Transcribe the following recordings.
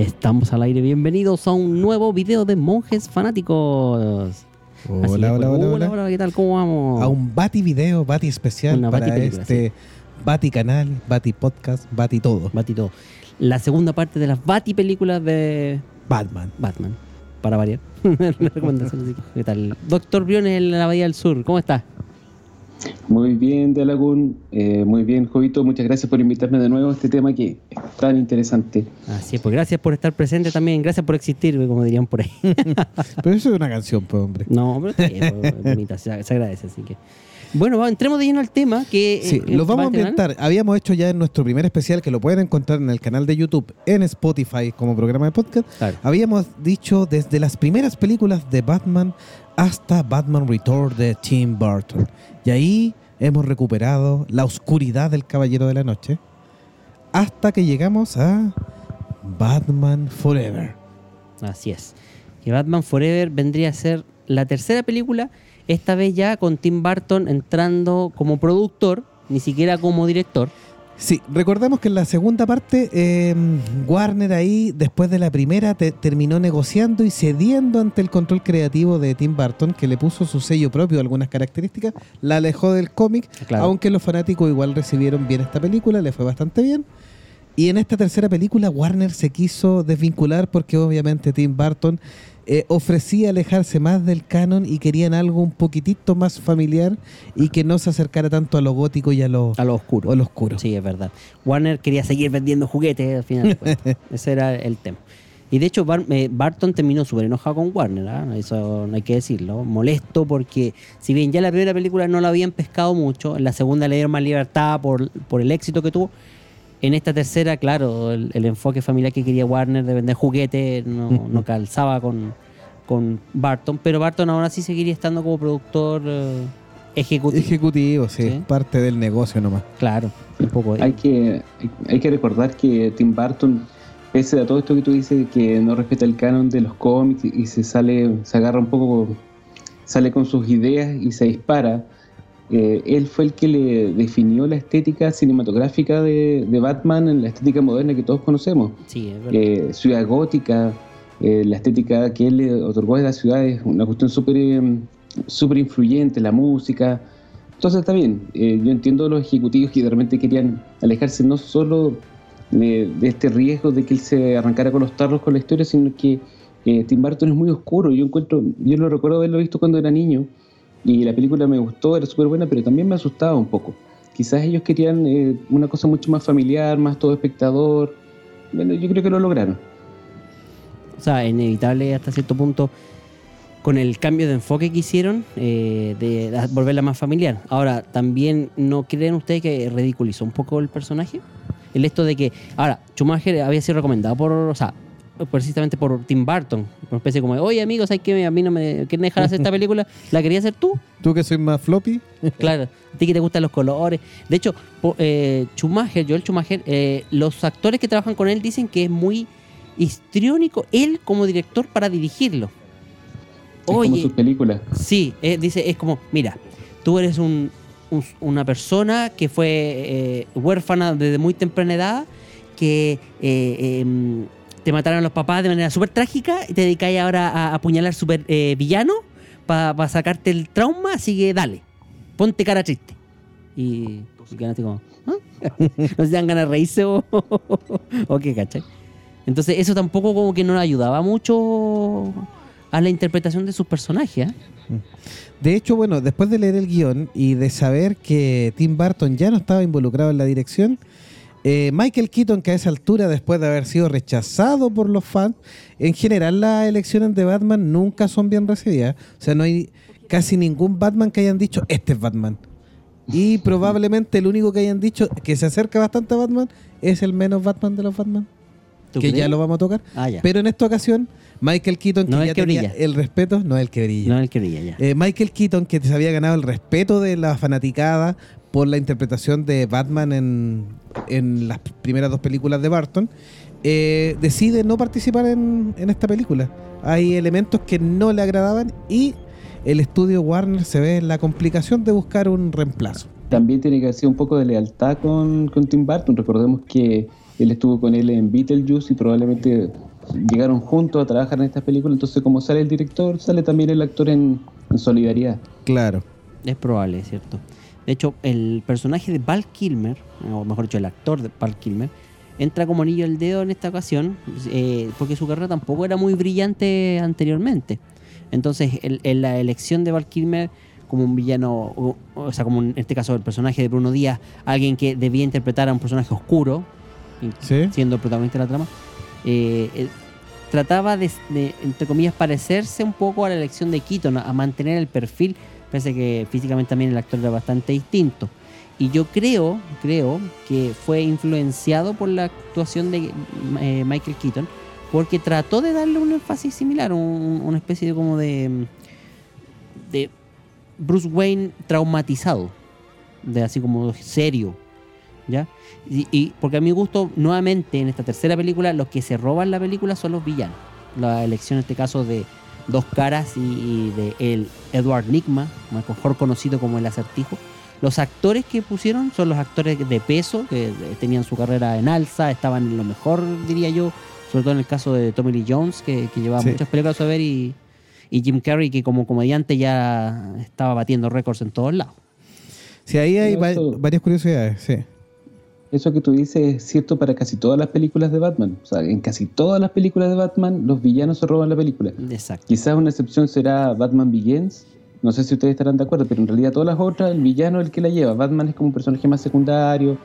Estamos al aire, bienvenidos a un nuevo video de monjes fanáticos. Hola, hola, pues. hola, hola. ¿qué tal? ¿Cómo vamos? A un Bati video, Bati especial Una para Bati este Bati canal, Bati podcast, Bati todo. Bati todo. La segunda parte de las Bati películas de Batman. Batman, para variar. ¿Qué tal? Doctor Briones en la Bahía del Sur, ¿cómo está? Muy bien, De Alagún. Eh, muy bien, Jovito. Muchas gracias por invitarme de nuevo a este tema que es tan interesante. Así es, pues gracias por estar presente también, gracias por existir, como dirían por ahí. Pero eso es una canción, pues, hombre. no, pero está bien, pues, bonita, se, se agradece, así que. Bueno, va, entremos de lleno al tema que... Sí, eh, los vamos a ambientar. Habíamos hecho ya en nuestro primer especial, que lo pueden encontrar en el canal de YouTube, en Spotify como programa de podcast. Claro. Habíamos dicho desde las primeras películas de Batman hasta Batman Return de Tim Burton. Y ahí hemos recuperado la oscuridad del Caballero de la Noche hasta que llegamos a Batman Forever. Así es. Que Batman Forever vendría a ser la tercera película, esta vez ya con Tim Burton entrando como productor, ni siquiera como director. Sí, recordemos que en la segunda parte eh, Warner ahí, después de la primera, te- terminó negociando y cediendo ante el control creativo de Tim Burton, que le puso su sello propio, algunas características, la alejó del cómic, Claro. aunque los fanáticos igual recibieron bien esta película, le fue bastante bien. Y en esta tercera película Warner se quiso desvincular porque obviamente Tim Burton eh, ofrecía alejarse más del canon y querían algo un poquitito más familiar y que no se acercara tanto a lo gótico y a lo, A lo oscuro. a lo oscuro. Sí, es verdad. Warner quería seguir vendiendo juguetes al final. de cuentas. Ese era el tema. Y de hecho, Bar- eh, Barton terminó súper enojado con Warner, ¿ah? eso no hay que decirlo. Molesto porque, si bien ya la primera película no la habían pescado mucho, en la segunda le dieron más libertad por, por el éxito que tuvo. En esta tercera, claro, el, el enfoque familiar que quería Warner de vender juguetes no, no calzaba con, con Barton, pero Barton aún así seguiría estando como productor eh, ejecutivo. Ejecutivo, sí, Sí. parte del negocio nomás. Claro, un poco Hay que, hay, que recordar que Tim Burton, pese a todo esto que tú dices, que no respeta el canon de los cómics y se sale, se agarra un poco, sale con sus ideas y se dispara. Eh, él fue el que le definió la estética cinematográfica de, de Batman, en la estética moderna que todos conocemos. Sí, es verdad. eh, ciudad gótica, eh, la estética que él le otorgó a la ciudad es una cuestión súper eh, súper influyente, la música. Entonces está bien, eh, yo entiendo los ejecutivos que de repente querían alejarse no solo de, de este riesgo de que él se arrancara con los tarros con la historia, sino que eh, Tim Burton es muy oscuro. Yo encuentro, yo lo recuerdo haberlo visto cuando era niño y la película me gustó, era súper buena, pero también me asustaba un poco. Quizás ellos querían eh, una cosa mucho más familiar, más todo espectador. Bueno, yo creo que lo lograron. O sea, inevitable hasta cierto punto con el cambio de enfoque que hicieron eh, de volverla más familiar. Ahora, también no creen ustedes que ridiculizó un poco el personaje. El esto de que, ahora, Schumacher había sido recomendado por, o sea, precisamente por Tim Burton, una especie como, oye amigos, hay que a mí no me quieren dejar hacer esta película, la quería hacer tú, Tú que soy más floppy, Claro, a ti que te gustan los colores. De hecho, po- eh, Schumacher, Joel Schumacher, eh, los actores que trabajan con él dicen que es muy histriónico él como director para dirigirlo. Es como Oye, sus películas. sí, eh, dice, es como, mira, tú eres un, un- una persona que fue eh, huérfana desde muy temprana edad, que eh, em, te mataron los papás de manera súper trágica y te dedicáis ahora a apuñalar super eh, villano para sacarte el trauma, así que dale, ponte cara triste. Y, y quedan así como, ¿ah? no si dan ganas de reírse o, o qué, ¿cachai? Entonces eso tampoco como que no ayudaba mucho a la interpretación de sus personajes. ¿eh? De hecho, bueno, después de leer el guion y de saber que Tim Burton ya no estaba involucrado en la dirección, eh, Michael Keaton, que a esa altura, después de haber sido rechazado por los fans, en general las elecciones de Batman nunca son bien recibidas. O sea, no hay casi ningún Batman que hayan dicho, este es Batman. Y probablemente el único que hayan dicho que se acerca bastante a Batman es el menos Batman de los Batman. ¿Tú Que ya lo vamos a tocar. Ah. Pero en esta ocasión, Michael Keaton, que No el ya que tenía brilla. el respeto, no es el que brilla. No el que brilla ya. Eh, Michael Keaton, que se había ganado el respeto de la fanaticada por la interpretación de Batman en, en las primeras dos películas de Barton, eh, decide no participar en, en esta película. Hay elementos que no le agradaban y el estudio Warner se ve en la complicación de buscar un reemplazo. También tiene que sido un poco de lealtad con, con Tim Burton. Recordemos que él estuvo con él en Beetlejuice y probablemente llegaron juntos a trabajar en estas películas. Entonces, como sale el director, sale también el actor en, en solidaridad. Claro. Es probable, es cierto. De hecho, el personaje de Val Kilmer, o mejor dicho, el actor de Val Kilmer, entra como anillo al dedo en esta ocasión, eh, porque su carrera tampoco era muy brillante anteriormente. Entonces, el- en la elección de Val Kilmer como un villano, o, o sea, como en este caso el personaje de Bruno Díaz, alguien que debía interpretar a un personaje oscuro, Sí. siendo el protagonista de la trama, eh, trataba de, de, entre comillas, parecerse un poco a la elección de Keaton, a mantener el perfil, pese que físicamente también el actor era bastante distinto. Y yo creo, creo que fue influenciado por la actuación de eh, Michael Keaton, porque trató de darle un énfasis similar, un- una especie de como de, de Bruce Wayne traumatizado, de así como serio, ¿ya? Y porque a mi gusto, nuevamente en esta tercera película, los que se roban la película son los villanos. La elección en este caso de Dos Caras y, y de el Edward Nigma, mejor conocido como el acertijo. Los actores que pusieron son los actores de peso, que eh, tenían su carrera en alza, estaban en lo mejor, diría yo, sobre todo en el caso de Tommy Lee Jones, que, que llevaba Sí. muchas películas a ver, y, y Jim Carrey, que como comediante ya estaba batiendo récords en todos lados. Sí, ahí hay va- varias curiosidades, sí. Eso que tú dices es cierto para casi todas las películas de Batman. O sea, en casi todas las películas de Batman, los villanos se roban la película. Exacto. Quizás una excepción será Batman Begins. No sé si ustedes estarán de acuerdo, pero en realidad todas las otras, el villano es el que la lleva. Batman es como un personaje más secundario.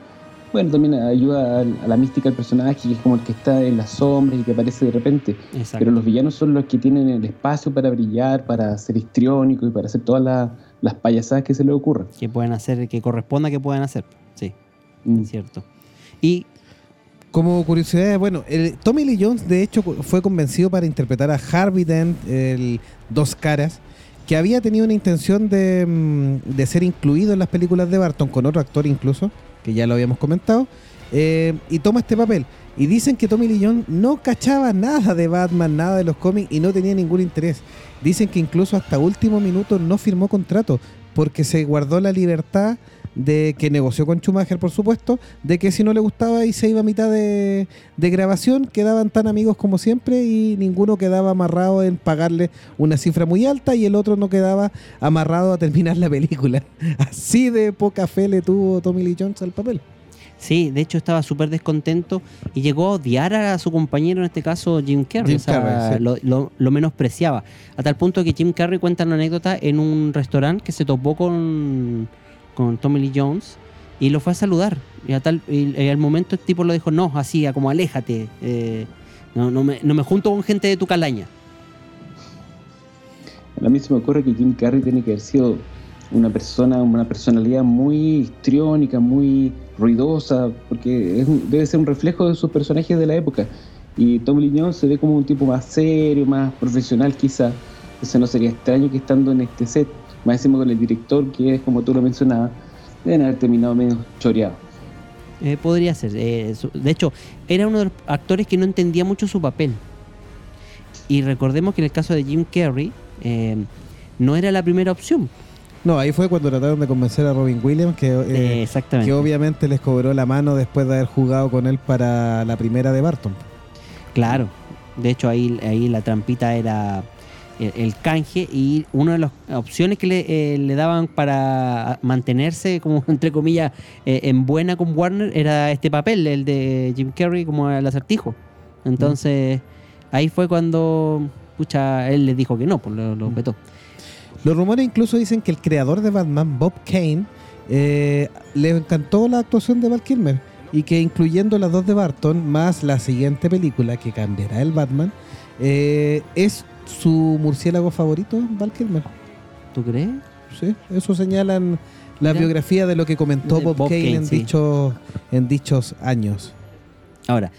Bueno, también ayuda a, la mística del personaje, que es como el que está en las sombras y que aparece de repente. Exacto. Pero los villanos son los que tienen el espacio para brillar, para ser histriónicos y para hacer todas las, las payasadas que se les ocurran. que pueden hacer, que corresponda que puedan hacer. Sí, Mm. cierto. Y Como curiosidad, bueno, el, Tommy Lee Jones de hecho fue convencido para interpretar a Harvey Dent, el Dos Caras, que había tenido una intención de, mm, de ser incluido en las películas de Barton, con otro actor incluso, que ya lo habíamos comentado, eh, y toma este papel. Y dicen que Tommy Lee Jones no cachaba nada de Batman, nada de los cómics y no tenía ningún interés. Dicen que incluso hasta último minuto no firmó contrato porque se guardó la libertad de que negoció con Schumacher, por supuesto, de que si no le gustaba y se iba a mitad de, de grabación, quedaban tan amigos como siempre y ninguno quedaba amarrado en pagarle una cifra muy alta y el otro no quedaba amarrado a terminar la película. Así de poca fe le tuvo Tommy Lee Jones al papel. sí, de hecho estaba súper descontento y llegó a odiar a su compañero, en este caso Jim Carrey. Jim o sea, Carrey, sí. lo, lo- lo menospreciaba. A tal punto que Jim Carrey cuenta una anécdota en un restaurante que se topó con, con Tommy Lee Jones y lo fue a saludar. Y, a tal, y, al momento el tipo lo dijo, no, así, como aléjate. eh, no, no, me, no me junto con gente de tu calaña. A mí se me ocurre que Jim Carrey tiene que haber sido una persona, una personalidad muy histriónica, muy ruidosa, porque es debe ser un reflejo de sus personajes de la época. Y Tom Lee Jones se ve como un tipo más serio, más profesional quizá. Entonces no sería extraño que estando en este set, más encima con el director, que es como tú lo mencionabas, deben haber terminado medio choreado. Eh, podría ser. eh, de hecho, era uno de los actores que no entendía mucho su papel. Y recordemos que en el caso de Jim Carrey, eh, no era la primera opción. No, ahí fue cuando trataron de convencer a Robin Williams, que, Eh, eh, exactamente. que obviamente les cobró la mano después de haber jugado con él para la primera de Barton. Claro. De hecho, ahí, ahí la trampita era el, el canje y una de las opciones que le, eh, le daban para mantenerse, como entre comillas, eh, en buena con Warner era este papel, el de Jim Carrey como el acertijo. Entonces, ahí fue cuando pucha, él les dijo que no, pues lo, lo vetó. Los rumores incluso dicen que el creador de Batman, Bob Kane, eh, le encantó la actuación de Val Kilmer y que incluyendo las dos de Barton más la siguiente película que cambiará el Batman, eh, es su murciélago favorito, Val Kilmer. ¿Tú crees? Sí, eso señalan la Mira. biografía de lo que comentó De Bob, Bob Kane, Kane, en, sí. dichos, en dichos años. Ahora,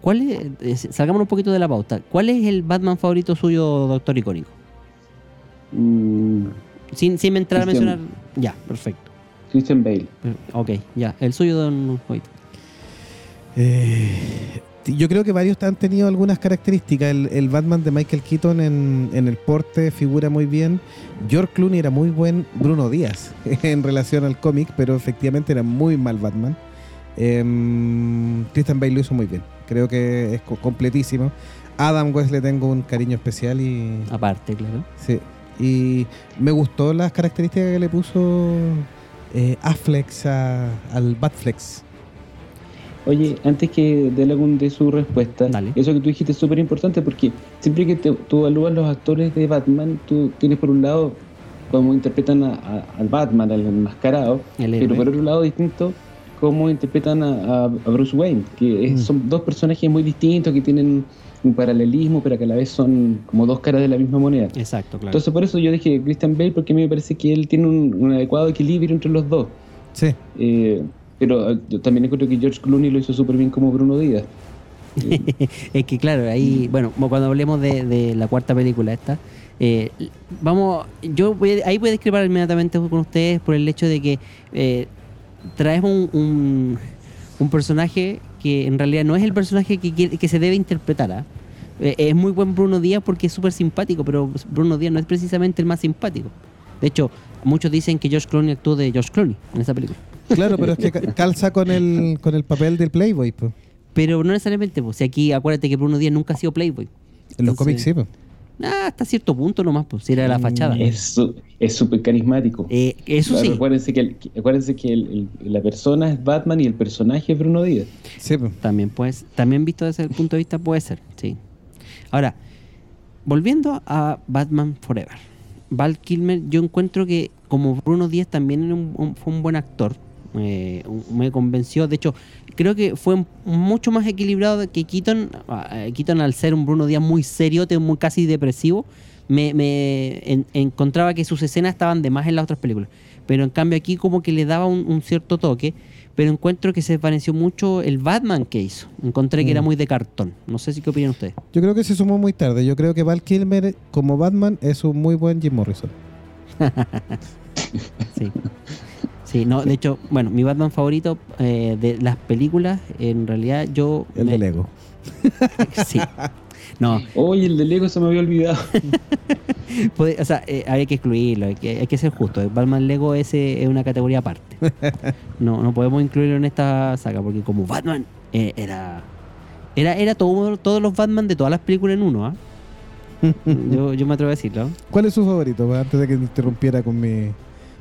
¿cuál es, eh, salgamos un poquito de la pauta. ¿Cuál es el Batman favorito suyo, Doctor Icónico? Mm, Sin, sin entrar a mencionar. Ya, perfecto. Christian Bale. Ok, ya. El suyo, Don Juanito. Eh, yo creo que varios han tenido algunas características. El, el Batman de Michael Keaton en, en el porte figura muy bien. George Clooney era muy buen Bruno Díaz en relación al cómic, pero efectivamente era muy mal Batman. Em, Christian Bale lo hizo muy bien. Creo que es co- completísimo. Adam West le tengo un cariño especial y, Aparte, claro. sí, y me gustó las características que le puso eh, Afflex a- al Batflex. Oye, antes que dé algún de su respuesta, Dale. eso que tú dijiste es súper importante porque siempre que te- tú evalúas los actores de Batman, tú tienes por un lado cómo interpretan a- a- al Batman, al enmascarado, El pero por otro lado distinto cómo interpretan a, a- a Bruce Wayne, que es- Mm. son dos personajes muy distintos que tienen un paralelismo, pero que a la vez son como dos caras de la misma moneda. Exacto, claro. Entonces por eso yo dije Christian Bale porque a mí me parece que él tiene un, un adecuado equilibrio entre los dos. Sí. Eh, pero eh, yo también encuentro que George Clooney lo hizo súper bien como Bruno Díaz. es que claro, ahí, bueno, cuando hablemos de, la cuarta película esta, eh, vamos, yo voy ahí voy a discrepar inmediatamente con ustedes por el hecho de que eh, un, un, un personaje que en realidad no es el personaje que, que se debe interpretar. ¿ah? Eh, es muy buen Bruno Díaz porque es súper simpático, pero Bruno Díaz no es precisamente el más simpático. De hecho, muchos dicen que George Clooney actuó de George Clooney en esa película. Claro, pero es que ca- calza con el, con el papel del Playboy. pues. Pero no necesariamente, pues si aquí acuérdate que Bruno Díaz nunca ha sido Playboy. En los Entonces- cómics sí. pues. Ah, hasta cierto punto nomás, pues si era la Mm, fachada. Es su- es súper carismático. Eh, eso Claro, sí, Acuérdense que, el- acuérdense que el- el- la persona es Batman y el personaje es Bruno Díaz. Sí, pues. también pues, también visto desde el punto de vista puede ser, sí. Ahora, volviendo a Batman Forever. Val Kilmer, yo encuentro que como Bruno Díaz también era un- un- fue un buen actor. Eh, me convenció, de hecho, creo que fue mucho más equilibrado que Keaton. Ah, eh, Keaton al ser un Bruno Díaz muy serio, muy casi depresivo, me, me en- encontraba que sus escenas estaban de más en las otras películas. Pero en cambio aquí como que le daba un, un cierto toque, pero encuentro que se pareció mucho el Batman que hizo. Encontré que era Mm. muy de cartón. No sé si qué opinan ustedes. Yo creo que se sumó muy tarde. Yo creo que Val Kilmer como Batman es un muy buen Jim Morrison. Sí. Sí, no, de hecho, bueno, mi Batman favorito eh, de las películas, en realidad yo... El me- de Lego. Sí. No, Oye, el de Lego se me había olvidado. o sea, eh, que excluirlo, hay que, hay que ser justo. El Batman Lego ese es una categoría aparte. No, no podemos incluirlo en esta saga, porque como Batman eh, era... Era, era todo, todos los Batman de todas las películas en uno, ¿ah? yo, yo me atrevo a decirlo. ¿Cuál es su favorito? Antes de que me interrumpiera con mi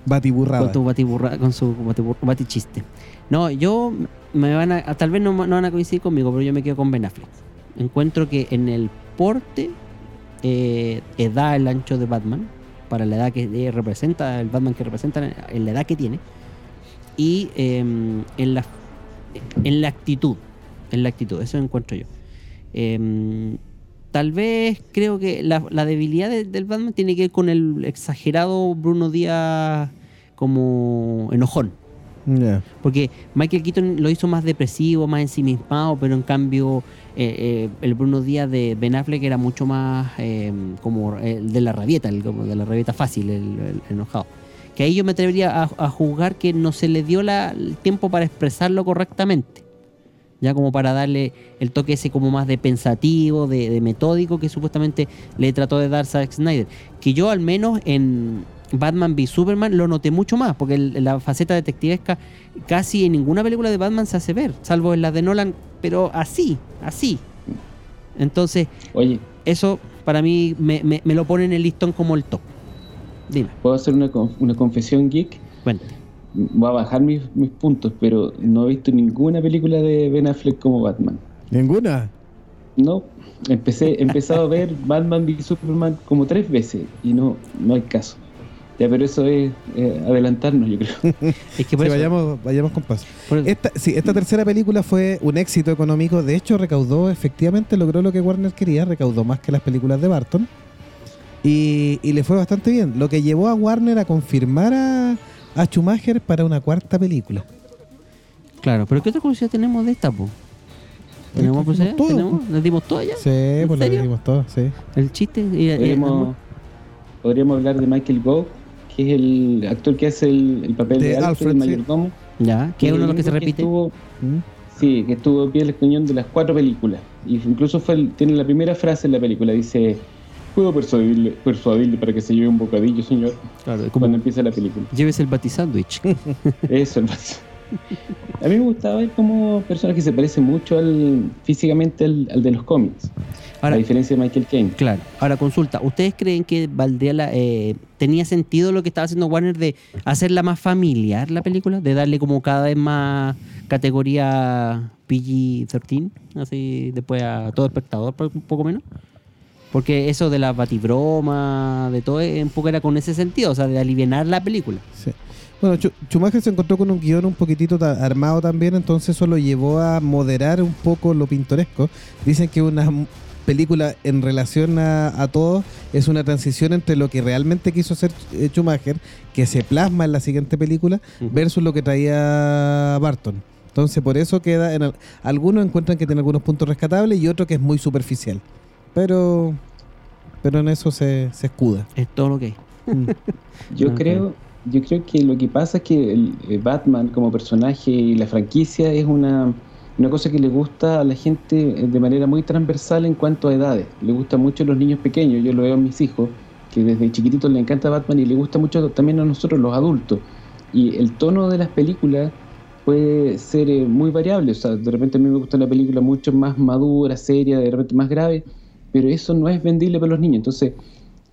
batiburrada. Con tu batiburra, con su batichiste. No, yo me van a, tal vez no, no van a coincidir conmigo, pero yo me quedo con Ben Affleck. Encuentro que en el porte eh, da el ancho de Batman para la edad que eh, representa, el Batman que representa en la edad que tiene y eh, en la en la actitud, en la actitud, eso encuentro yo. Eh, tal vez creo que la, la debilidad de- del Batman tiene que ver con el exagerado Bruno Díaz como enojón. Porque Michael Keaton lo hizo más depresivo, más ensimismado, pero en cambio eh, eh, el Bruno Díaz de Ben Affleck era mucho más eh, como el de la rabieta, el, como de la rabieta fácil, el, el enojado. Que ahí yo me atrevería a, a juzgar que no se le dio la- el tiempo para expresarlo correctamente. Ya como para darle el toque ese como más de pensativo, de, de metódico que supuestamente le trató de dar Zack Snyder. Que yo al menos en Batman v Superman lo noté mucho más, porque el- la faceta detectivesca casi en ninguna película de Batman se hace ver, salvo en la de Nolan, pero así, así. Entonces, Oye, eso para mí me, me- me lo pone en el listón como el top. Dime, ¿puedo hacer una, una confesión geek? cuéntame. Voy a bajar mis, mis puntos, pero no he visto ninguna película de Ben Affleck como Batman. ¿Ninguna? No, empecé, he empezado a ver Batman v Superman como tres veces y no, no hay caso. Ya, pero eso es eh, adelantarnos, yo creo. Es que por Sí, eso- vayamos, vayamos con paso. Esta, sí, esta tercera película fue un éxito económico. De hecho, recaudó, efectivamente, logró lo que Warner quería. Recaudó más que las películas de Barton. Y, y le fue bastante bien. Lo que llevó a Warner a confirmar a, a Schumacher para una cuarta película. Claro, pero ¿qué otra curiosidad tenemos de esta, po? ¿Tenemos curiosidad? todo, ¿Tenemos? ¿Les dimos todo ya? Sí, pues lo serio? dijimos todo, sí. El chiste y, y- Podríamos, podríamos hablar de Michael Gough, que es el actor que hace el, el papel De de, Alfred, Alfred, el sí. mayordomo. ya, que es uno de los que se repite. estuvo- ¿Mm? sí, que estuvo pie del cañón de las cuatro películas. Y incluso fue el- tiene la primera frase en la película, dice, puedo persuadirle, persuadirle para que se lleve un bocadillo, señor, Claro, como cuando empieza la película. lleves el batisándwich. Eso, el vato. A mí me gustaba él como persona que se parece mucho al físicamente al, al de los cómics, Ahora, a diferencia de Michael Caine. Claro. Ahora, consulta. ¿Ustedes creen que Valdeala eh, tenía sentido lo que estaba haciendo Warner de hacerla más familiar la película? De darle como cada vez más categoría PG-13, así después a todo espectador, un poco menos. Porque eso de la batibroma, de todo, un poco era con ese sentido, o sea, de aliviar la película. Sí. Bueno, Chu- Schumacher se encontró con un guion un poquitito armado también, entonces eso lo llevó a moderar un poco lo pintoresco. Dicen que una película en relación a, a todo es una transición entre lo que realmente quiso hacer eh, Schumacher, que se plasma en la siguiente película, versus lo que traía Barton. Entonces por eso queda, en al- algunos encuentran que tiene algunos puntos rescatables y otro que es muy superficial. Pero, pero en eso se, se escuda. Es todo lo que hay. Mm. Yo Ok. creo, yo creo que lo que pasa es que el, eh, Batman como personaje y la franquicia es una, una cosa que le gusta a la gente eh, de manera muy transversal en cuanto a edades. Le gusta mucho a los niños pequeños, yo lo veo a mis hijos, que desde chiquititos le encanta Batman y le gusta mucho también a nosotros los adultos. Y el tono de las películas puede ser eh, muy variable, o sea, de repente a mí me gusta una película mucho más madura, seria, de repente más grave, pero eso no es vendible para los niños. Entonces,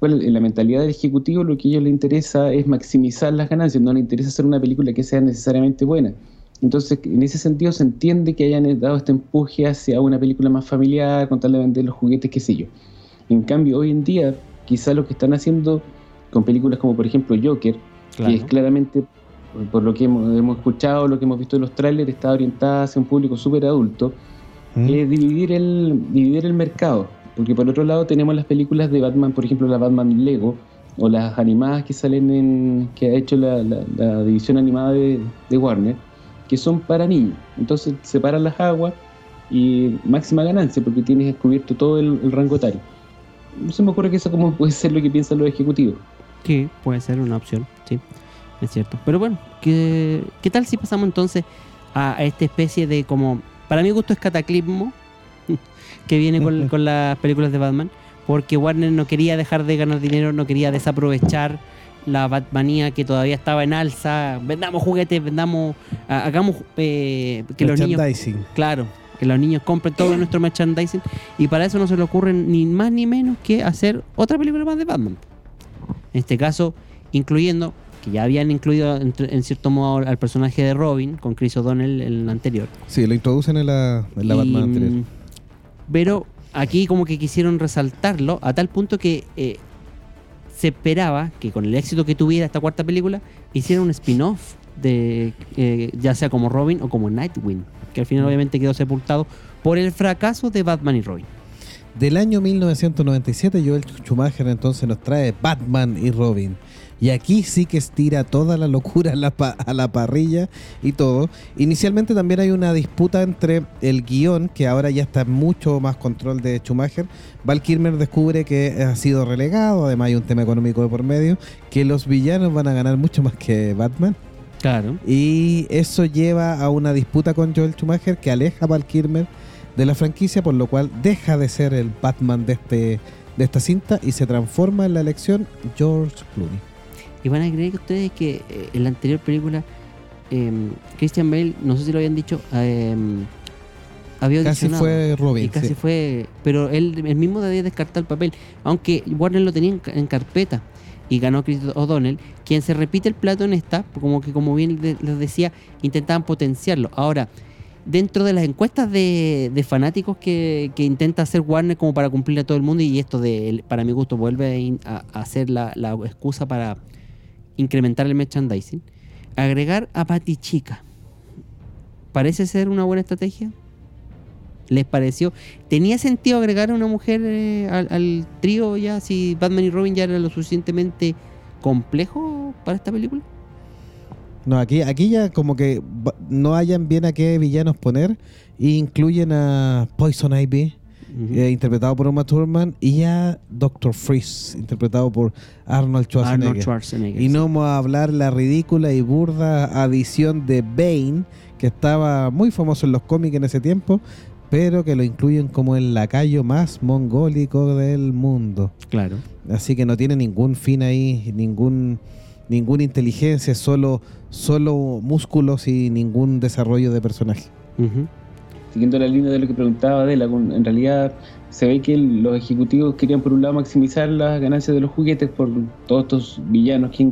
bueno, en la mentalidad del ejecutivo lo que a ellos les interesa es maximizar las ganancias, no les interesa hacer una película que sea necesariamente buena. Entonces, en ese sentido se entiende que hayan dado este empuje hacia una película más familiar, con tal de vender los juguetes, qué sé yo. En cambio, hoy en día, quizás lo que están haciendo con películas como por ejemplo Joker, que es claramente, por lo que hemos, hemos escuchado, lo que hemos visto en los trailers, está orientada hacia un público súper adulto, Mm. es dividir el, dividir el mercado. Porque por otro lado tenemos las películas de Batman, por ejemplo la Batman Lego, o las animadas que salen en. que ha hecho la, la- la división animada de, Warner, que son para niños. Entonces separan las aguas y máxima ganancia, porque tienes descubierto todo el, el rango etario. Se me ocurre que eso como puede ser lo que piensan los ejecutivos. Sí, puede ser una opción, sí, es cierto. Pero bueno, ¿qué, qué tal si pasamos entonces a esta especie de como, para mi gusto es cataclismo, que viene con, con las películas de Batman, porque Warner no quería dejar de ganar dinero, no quería desaprovechar la Batmanía que todavía estaba en alza, vendamos juguetes, vendamos, ha- hagamos eh, que los niños. Claro, que los niños compren todo nuestro merchandising y para eso no se le ocurre ni más ni menos que hacer otra película más de Batman. En este caso, incluyendo, que ya habían incluido en, en cierto modo al personaje de Robin con Chris O'Donnell en el anterior. Sí, lo introducen en la, en la Y, Batman anterior. Mm, Pero aquí como que quisieron resaltarlo a tal punto que eh, se esperaba que con el éxito que tuviera esta cuarta película hiciera un spin-off de eh, ya sea como Robin o como Nightwing, que al final obviamente quedó sepultado por el fracaso de Batman y Robin. Del año 1997, Joel Schumacher entonces nos trae Batman y Robin. Y aquí sí que estira toda la locura a la, pa- a la parrilla y todo. Inicialmente también hay una disputa entre el guion, que ahora ya está mucho más control de Schumacher. Val Kilmer descubre que ha sido relegado, además hay un tema económico de por medio, que los villanos van a ganar mucho más que Batman. Claro. Y eso lleva a una disputa con Joel Schumacher que aleja a Val Kilmer de la franquicia, por lo cual deja de ser el Batman de, este, de esta cinta y se transforma en la elección George Clooney. Y van a creer que ustedes que eh, en la anterior película em, Christian Bale, no sé si lo habían dicho, em, había Casi fue Robin. Y casi sí. fue. Pero él, él mismo había descartado el papel. Aunque Warner lo tenía en, ca- en carpeta. Y ganó Chris O'Donnell. Quien se repite el plato en esta. Como que, como bien de- les decía, intentaban potenciarlo. Ahora, dentro de las encuestas de, de fanáticos que, que intenta hacer Warner como para cumplirle a todo el mundo y esto de, para mi gusto, vuelve a, a- la, la excusa para incrementar el merchandising, agregar a Patty Chica. ¿Parece ser una buena estrategia? ¿Les pareció? ¿Tenía sentido agregar a una mujer eh, al, al trío ya si Batman y Robin ya era lo suficientemente complejo para esta película? No, aquí, aquí ya como que no hayan bien a qué villanos poner. E incluyen a Poison Ivy, Eh, interpretado por Uma Thurman, y a Doctor Freeze, interpretado por Arnold Schwarzenegger. Arnold Schwarzenegger. Y no vamos a hablar la ridícula y burda adición de Bane, que estaba muy famoso en los cómics en ese tiempo, pero que lo incluyen como el lacayo más mongólico del mundo. Claro. Así que no tiene ningún fin ahí, ningún ninguna inteligencia, solo solo músculos y ningún desarrollo de personaje. Ujú. Siguiendo la línea de lo que preguntaba Adela, en realidad se ve que los ejecutivos querían por un lado maximizar las ganancias de los juguetes por todos estos villanos que,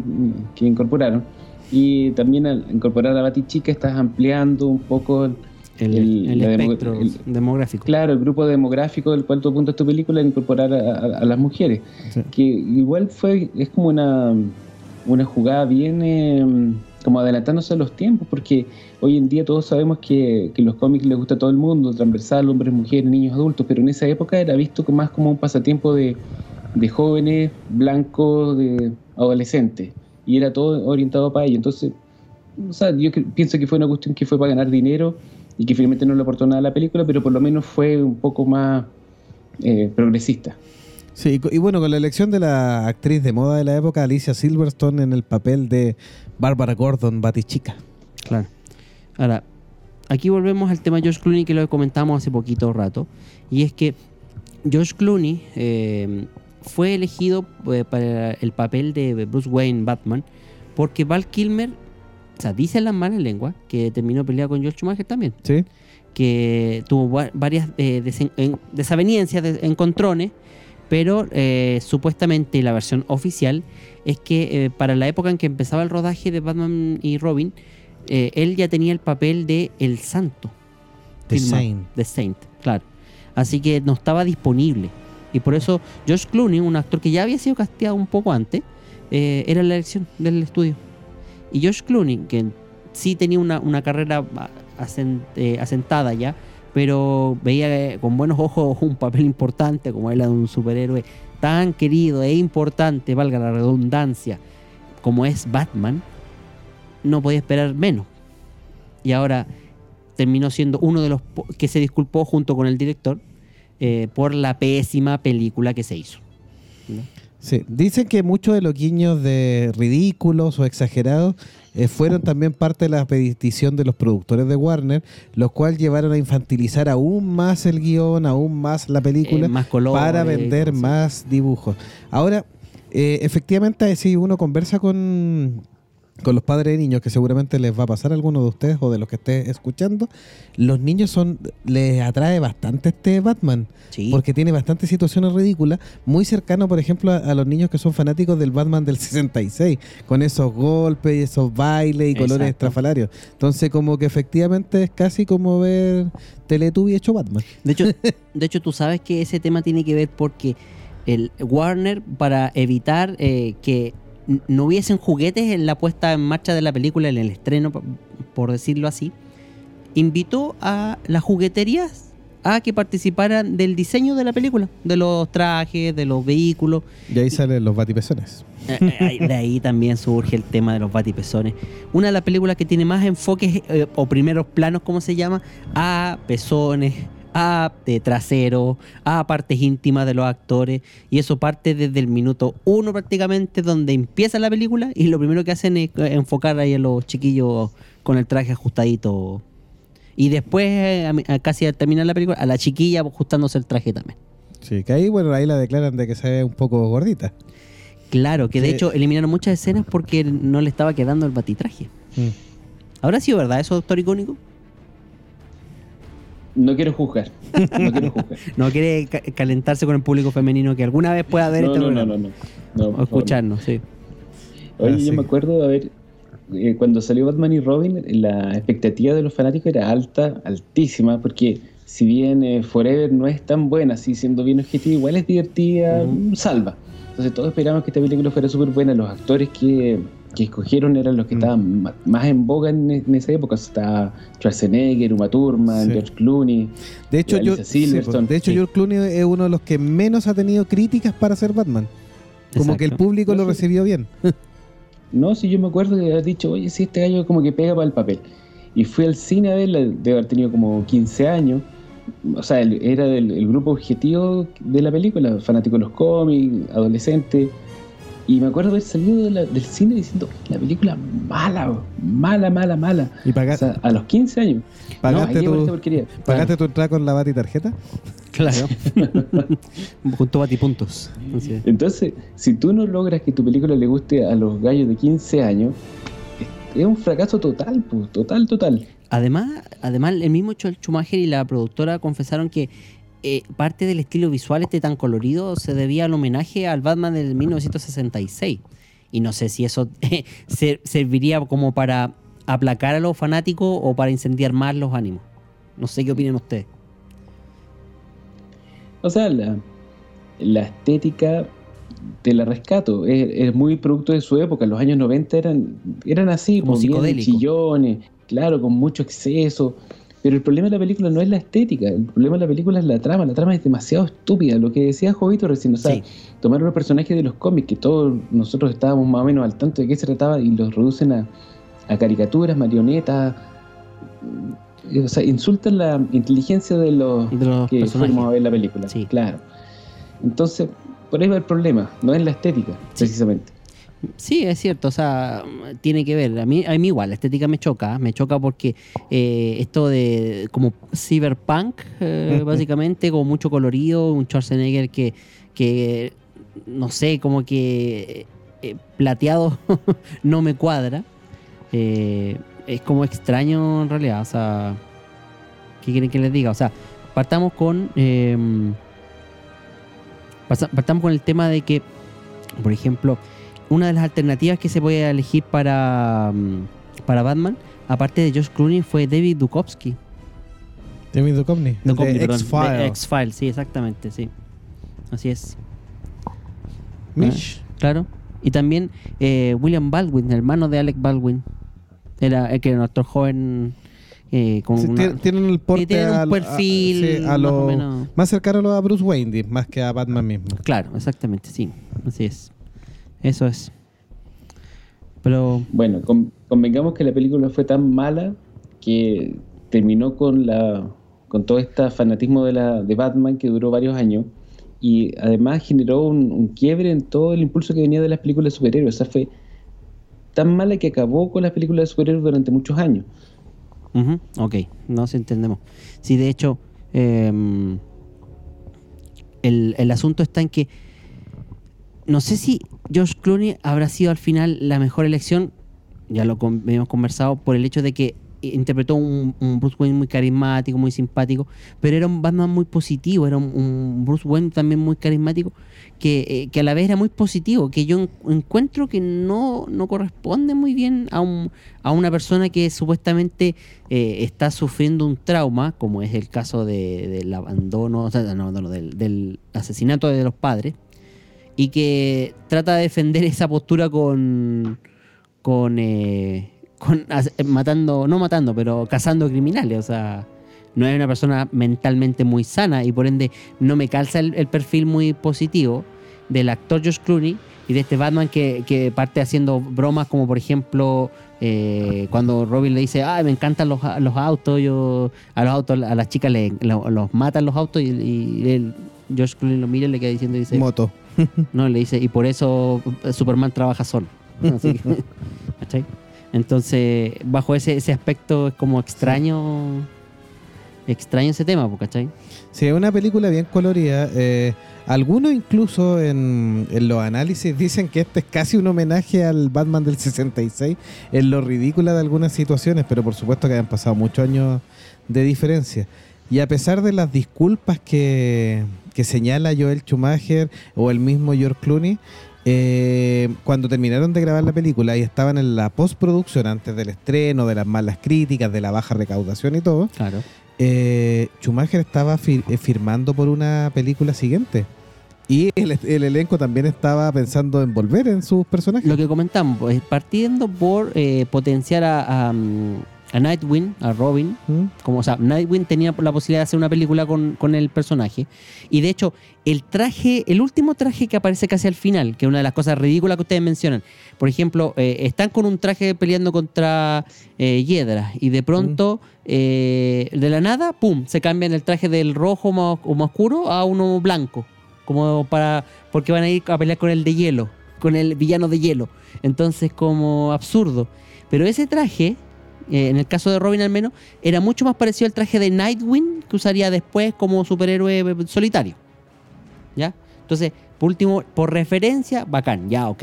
que incorporaron. Y también al incorporar a Batichica estás ampliando un poco el, El, espectro el- demográfico. Claro, el grupo demográfico del cual tú apuntas tu película en incorporar a, a- a las mujeres. Sí. Que igual fue, es como una, una jugada bien eh, como adelantándose a los tiempos, porque hoy en día todos sabemos que, que los cómics les gusta a todo el mundo, transversal, hombres, mujeres, niños, adultos, pero en esa época era visto más como un pasatiempo de, jóvenes, blancos, de adolescentes, y era todo orientado para ello. Entonces, o sea, yo pienso que fue una cuestión que fue para ganar dinero y que finalmente no le aportó nada a la película, pero por lo menos fue un poco más eh, progresista. Sí, y bueno, con la elección de la actriz de moda de la época, Alicia Silverstone, en el papel de Barbara Gordon, Batichica. Claro. Ahora, aquí volvemos al tema George Clooney que lo comentamos hace poquito rato. Y es que George Clooney eh, fue elegido eh, para el papel de Bruce Wayne Batman porque Val Kilmer, o sea, dice en las malas lenguas que terminó peleado con George Schumacher también. ¿Sí? que tuvo va- varias eh, desavenencias, de- encontrones, pero eh, supuestamente la versión oficial es que eh, para la época en que empezaba el rodaje de Batman y Robin, eh, él ya tenía el papel de El Santo. The Saint. The Saint, claro. Así que no estaba disponible. Y por eso George Clooney, un actor que ya había sido casteado un poco antes, eh, era la elección del estudio. Y George Clooney, que sí tenía una, una carrera asen- asentada ya, pero veía eh, con buenos ojos un papel importante como era de un superhéroe tan querido e importante, valga la redundancia, como es Batman, no podía esperar menos. Y ahora terminó siendo uno de los que se disculpó junto con el director eh, por la pésima película que se hizo. Sí, dicen que muchos de los guiños de ridículos o exagerados eh, fueron también parte de la petición de los productores de Warner, los cuales llevaron a infantilizar aún más el guion, aún más la película, Eh, más colores, para vender más dibujos. Ahora, eh, efectivamente, si uno conversa con, con los padres de niños, que seguramente les va a pasar a alguno de ustedes o de los que esté escuchando, los niños son les atrae bastante este Batman. Sí. Porque tiene bastantes situaciones ridículas, muy cercano, por ejemplo, a, a los niños que son fanáticos del Batman del 66, con esos golpes y esos bailes y colores estrafalarios. Entonces, como que efectivamente es casi como ver Teletubby hecho Batman. De hecho, de hecho, tú sabes que ese tema tiene que ver porque el Warner, para evitar eh, que no hubiesen juguetes en la puesta en marcha de la película, en el estreno, por decirlo así, invitó a las jugueterías a que participaran del diseño de la película, de los trajes, de los vehículos. Y ahí salen los batipezones. Eh, eh, de ahí también surge el tema de los batipezones. Una de las películas que tiene más enfoques eh, o primeros planos, ¿cómo se llama? A pezones, a de trasero, a partes íntimas de los actores. Y eso parte desde el minuto uno prácticamente, donde empieza la película y lo primero que hacen es enfocar ahí a los chiquillos con el traje ajustadito. Y después, eh, a mi- a casi al terminar la película, a la chiquilla ajustándose el traje también. Sí, que ahí, bueno, ahí la declaran de que se ve un poco gordita. Claro, que de Sí. hecho eliminaron muchas escenas porque no le estaba quedando el batitraje. Mm. ¿Habrá sido verdad eso, doctor icónico? No quiero juzgar. No quiero juzgar. No quiere ca- calentarse con el público femenino que alguna vez pueda ver No, este no, no, programa no, no. No, o escucharnos, sí. Oye, Ah, yo me acuerdo de haber eh, cuando salió Batman y Robin, la expectativa de los fanáticos era alta, altísima, porque si bien eh, Forever no es tan buena, así siendo bien objetiva, igual es divertida, salva. Entonces todos esperábamos que esta película fuera súper buena. Los actores que, que escogieron eran los que Mm. estaban más en boga en, en esa época. Estaba Schwarzenegger, Uma Thurman, Sí. George Clooney. De hecho, yo, sí, pues, de hecho sí. George Clooney es uno de los que menos ha tenido críticas para ser Batman. Como que el público lo recibió bien. No, si yo me acuerdo de haber dicho, oye, si este gallo como que pega para el papel. Y fui al cine a verla, debe haber tenido como 15 años. O sea, era del el grupo objetivo de la película, fanático de los cómics, adolescente. Y me acuerdo haber salido de la- del cine diciendo, la película mala, mala, mala, mala. ¿Y O paga- sea, a los 15 años. pagaste, no, tu. ¿Pagaste tu entrada con la Bati tarjeta? Claro. Junto batipuntos. Es. Entonces, si tú no logras que tu película le guste a los gallos de 15 años, es- es un fracaso total, pues, total, total. Además, además, el mismo Joel Schumacher y la productora confesaron que eh, parte del estilo visual este tan colorido se debía al homenaje al Batman del 1966. Y no sé si eso ser- serviría como para aplacar a los fanáticos o para incendiar más los ánimos. No sé qué opinan ustedes. O sea, la, la estética te la rescato. Es, es muy producto de su época. Los años 90 eran, eran así, Como pues, bien chillones, claro, con mucho exceso. Pero el problema de la película no es la estética, el problema de la película es la trama. La trama es demasiado estúpida. Lo que decía Jovito recién, o sea, Sí. tomar los personajes de los cómics, que todos nosotros estábamos más o menos al tanto de qué se trataba, y los reducen a, a caricaturas, marionetas. eh, O sea, insultan la inteligencia de los, De los que fuimos a ver la película. Sí. Claro. Entonces, por ahí va el problema, no es la estética, Sí. precisamente. Sí, es cierto, o sea, tiene que ver. A mí, a mí igual, la estética me choca, me choca porque eh, esto de como cyberpunk, eh, básicamente, con mucho colorido, un Schwarzenegger que, que no sé, como que eh, plateado no me cuadra. Eh, es como extraño en realidad, o sea, ¿qué quieren que les diga? O sea, partamos con... pasa- partamos con el tema de que, por ejemplo, una de las alternativas que se puede elegir para, mm, para Batman, aparte de Josh Clooney, fue David Duchovny. David Duchovny. de X-Files. sí, exactamente, sí. Así es, Mish. claro. Y también eh, William Baldwin, hermano de Alec Baldwin. Era el que era nuestro joven eh, con Sí, una- tienen el porte tienen un a- perfil sí, a más lo- o menos- más cercano a Bruce Wayne, más que a Batman mismo. Claro, exactamente, sí. Así es. Eso es. Pero Bueno, con- convengamos que la película fue tan mala que terminó con la con todo este fanatismo de, la, de Batman que duró varios años y además generó un, un quiebre en todo el impulso que venía de las películas de superhéroes. O sea, fue tan mala que acabó con las películas de superhéroes durante muchos años. Ujú, Ok, no se entendemos. Sí, de hecho, em, el, el asunto está en que no sé si George Clooney habrá sido al final la mejor elección, ya lo hemos conversado, por el hecho de que interpretó un, Bruce Wayne muy carismático, muy simpático, pero era un Batman muy positivo, era un, Bruce Wayne también muy carismático, que, eh, que a la vez era muy positivo, que yo en- encuentro que no, no corresponde muy bien a, un, a una persona que supuestamente eh, está sufriendo un trauma, como es el caso de- del abandono, o sea, no, del, del asesinato de los padres, y que trata de defender esa postura con con, eh, con eh, matando, no matando, pero cazando criminales, o sea, no es una persona mentalmente muy sana y por ende no me calza el, el perfil muy positivo del actor Josh Clooney y de este Batman que, parte haciendo bromas como por ejemplo eh, cuando Robin le dice, ay, me encantan los, los autos, yo a los autos, a las chicas le, lo- los matan los autos y, y él, Josh Clooney lo mira y le queda diciendo, dice, Moto. no, le dice, y por eso eh, Superman trabaja solo. Así que, ¿cachai? Entonces, bajo ese, ese aspecto es como extraño, extraño ese tema, ¿cachai? Sí, es una película bien colorida. eh, algunos incluso en, en los análisis dicen que este es casi un homenaje al Batman del 66 en lo ridícula de algunas situaciones, pero por supuesto que han pasado muchos años de diferencia. Y a pesar de las disculpas que, que señala Joel Schumacher o el mismo George Clooney, eh, cuando terminaron de grabar la película y estaban en la postproducción antes del estreno, de las malas críticas, de la baja recaudación y todo, Claro. eh, Schumacher estaba fir- eh, firmando por una película siguiente. Y el, el elenco también estaba pensando en volver en sus personajes. Lo que comentamos, partiendo por eh, potenciar a, a, mm, a Nightwing, a Robin, ¿Mm? como o sea, Nightwing tenía la posibilidad de hacer una película con, con el personaje. Y de hecho, el traje, el último traje que aparece casi al final, que es una de las cosas ridículas que ustedes mencionan. Por ejemplo, eh, están con un traje peleando contra eh, Hiedra y de pronto, eh, de la nada, pum, se cambian el traje del rojo más, o más oscuro a uno blanco. Como para. Porque van a ir a pelear con el de hielo, con el villano de hielo. Entonces, como absurdo. Pero ese traje, eh, en el caso de Robin al menos, era mucho más parecido al traje de Nightwing que usaría después como superhéroe solitario. ¿Ya? Entonces, por último, por referencia, bacán, ya, ok,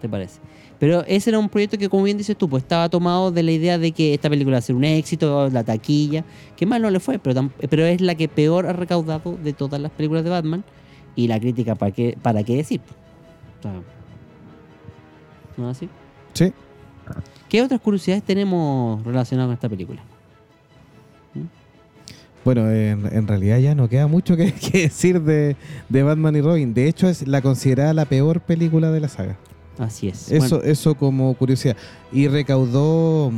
¿te parece? Pero ese era un proyecto que, como bien dices tú, pues estaba tomado de la idea de que esta película va a ser un éxito, la taquilla, que mal no le fue, pero, pero es la que peor ha recaudado de todas las películas de Batman. Y la crítica, ¿para qué, para qué decir? O sea, ¿No es así? Sí. ¿Qué otras curiosidades tenemos relacionadas con esta película? Bueno, en, realidad ya no queda mucho que, que decir de, de Batman y Robin. De hecho, es la considerada la peor película de la saga. Así es. Eso, Bueno, eso como curiosidad. Y recaudó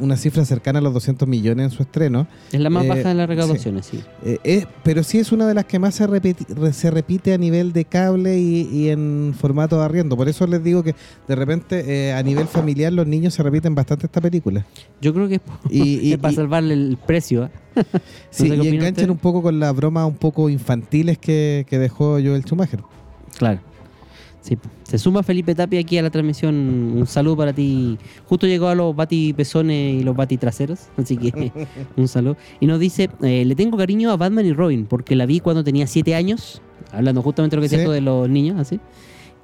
una cifra cercana a los 200 millones en su estreno. es la más eh, baja de las recaudaciones, sí. Eh, es- pero sí es una de las que más se, repeti- re- se repite a nivel de cable y, y en formato de arriendo. Por eso les digo que de repente eh, a nivel familiar los niños se repiten bastante esta película. Yo creo que es, Y- para salvarle el precio. ¿eh? Sí, y enganchan usted. un poco con las bromas un poco infantiles que, que dejó Joel Schumacher. Claro. Sí. Se suma Felipe Tapia aquí a la transmisión. Un saludo para ti. Justo llegó a los bati pezones y los bati traseros. Así que un saludo. Y nos dice: eh, Le tengo cariño a Batman y Robin porque la vi cuando tenía 7 años. Hablando justamente de lo que Sí. decía esto de los niños, así.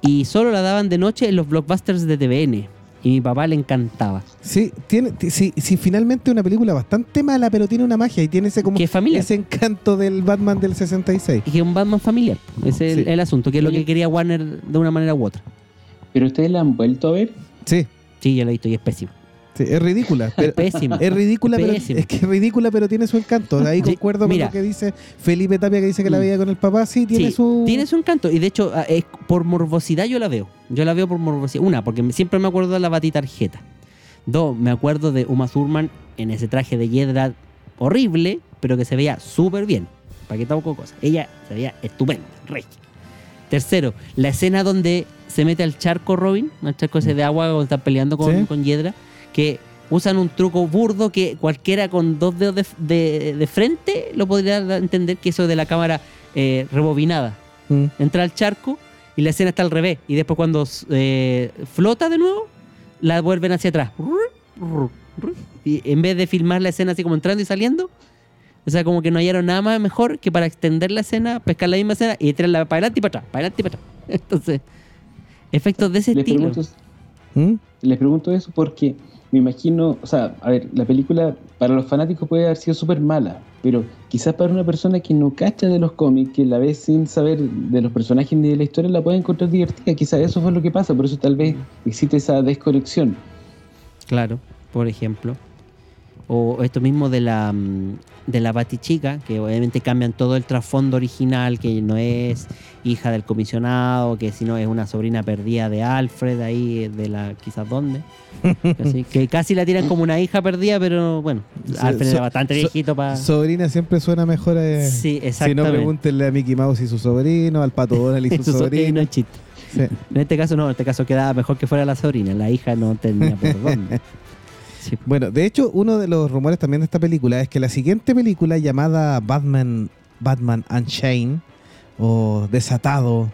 Y solo la daban de noche en los blockbusters de TVN. Y mi papá le encantaba. Sí, tiene, ti- sí, sí, finalmente una película bastante mala, pero tiene una magia y tiene ese como familiar. ese encanto del Batman del 66. Y que es un Batman familiar. Ese es el, Sí. el asunto, que es lo que quería Warner de una manera u otra. ¿Pero ustedes la han vuelto a ver? Sí, Sí, yo la he visto y es pésimo. Sí, es ridícula. Pero, Pésima. es ridícula, pero Pésima. es que es ridícula, pero tiene su encanto. Ahí Sí, concuerdo mira. con lo que dice Felipe Tapia que dice que la Mm. veía con el papá. Sí, tiene Sí, su tiene su encanto. Y de hecho, es- por morbosidad yo la veo. Yo la veo por morbosidad. Una, porque siempre me acuerdo de la batitarjeta. Dos, me acuerdo de Uma Thurman en ese traje de hiedra horrible, pero que se veía súper bien. ¿Para qué tampoco cosas? Ella se veía estupenda, rey. Tercero, la escena donde se mete al charco Robin, al charco ese de agua cuando están peleando con, con hiedra, que usan un truco burdo que cualquiera con dos dedos de, de- de frente lo podría entender que eso de la cámara eh, rebobinada Mm. entra al charco y la escena está al revés. Y después cuando eh, flota de nuevo, la vuelven hacia atrás. Y en vez de filmar la escena así como entrando y saliendo, o sea, como que no hallaron nada más mejor que para extender la escena, pescar la misma escena y tirarla para adelante y para atrás, para adelante y para atrás. Entonces, efectos de ese Les estilo. pregunto, ¿Mm? les pregunto eso porque me imagino, o sea, a ver, la película para los fanáticos puede haber sido súper mala, pero quizás para una persona que no cacha de los cómics, que la ve sin saber de los personajes ni de la historia, la puede encontrar divertida. Quizás eso fue lo que pasa, por eso tal vez existe esa desconexión. Claro, por ejemplo. O esto mismo de la mm, de la Batichica, que obviamente cambian todo el trasfondo original, que no es hija del comisionado, que sino es una sobrina perdida de Alfred, ahí de la quizás dónde. Así, que casi la tiran como una hija perdida, pero bueno, Sí, Alfred so- era bastante so- viejito para... Sobrina siempre suena mejor. eh, Sí, si no, pregúntenle a Mickey Mouse y su sobrino, al Pato Donald y su es sobrino. Sí. En este caso no, en este caso quedaba mejor que fuera la sobrina, la hija no tenía por dónde. Bueno, de hecho, uno de los rumores también de esta película es que la siguiente película llamada Batman, Batman Unchained o Desatado,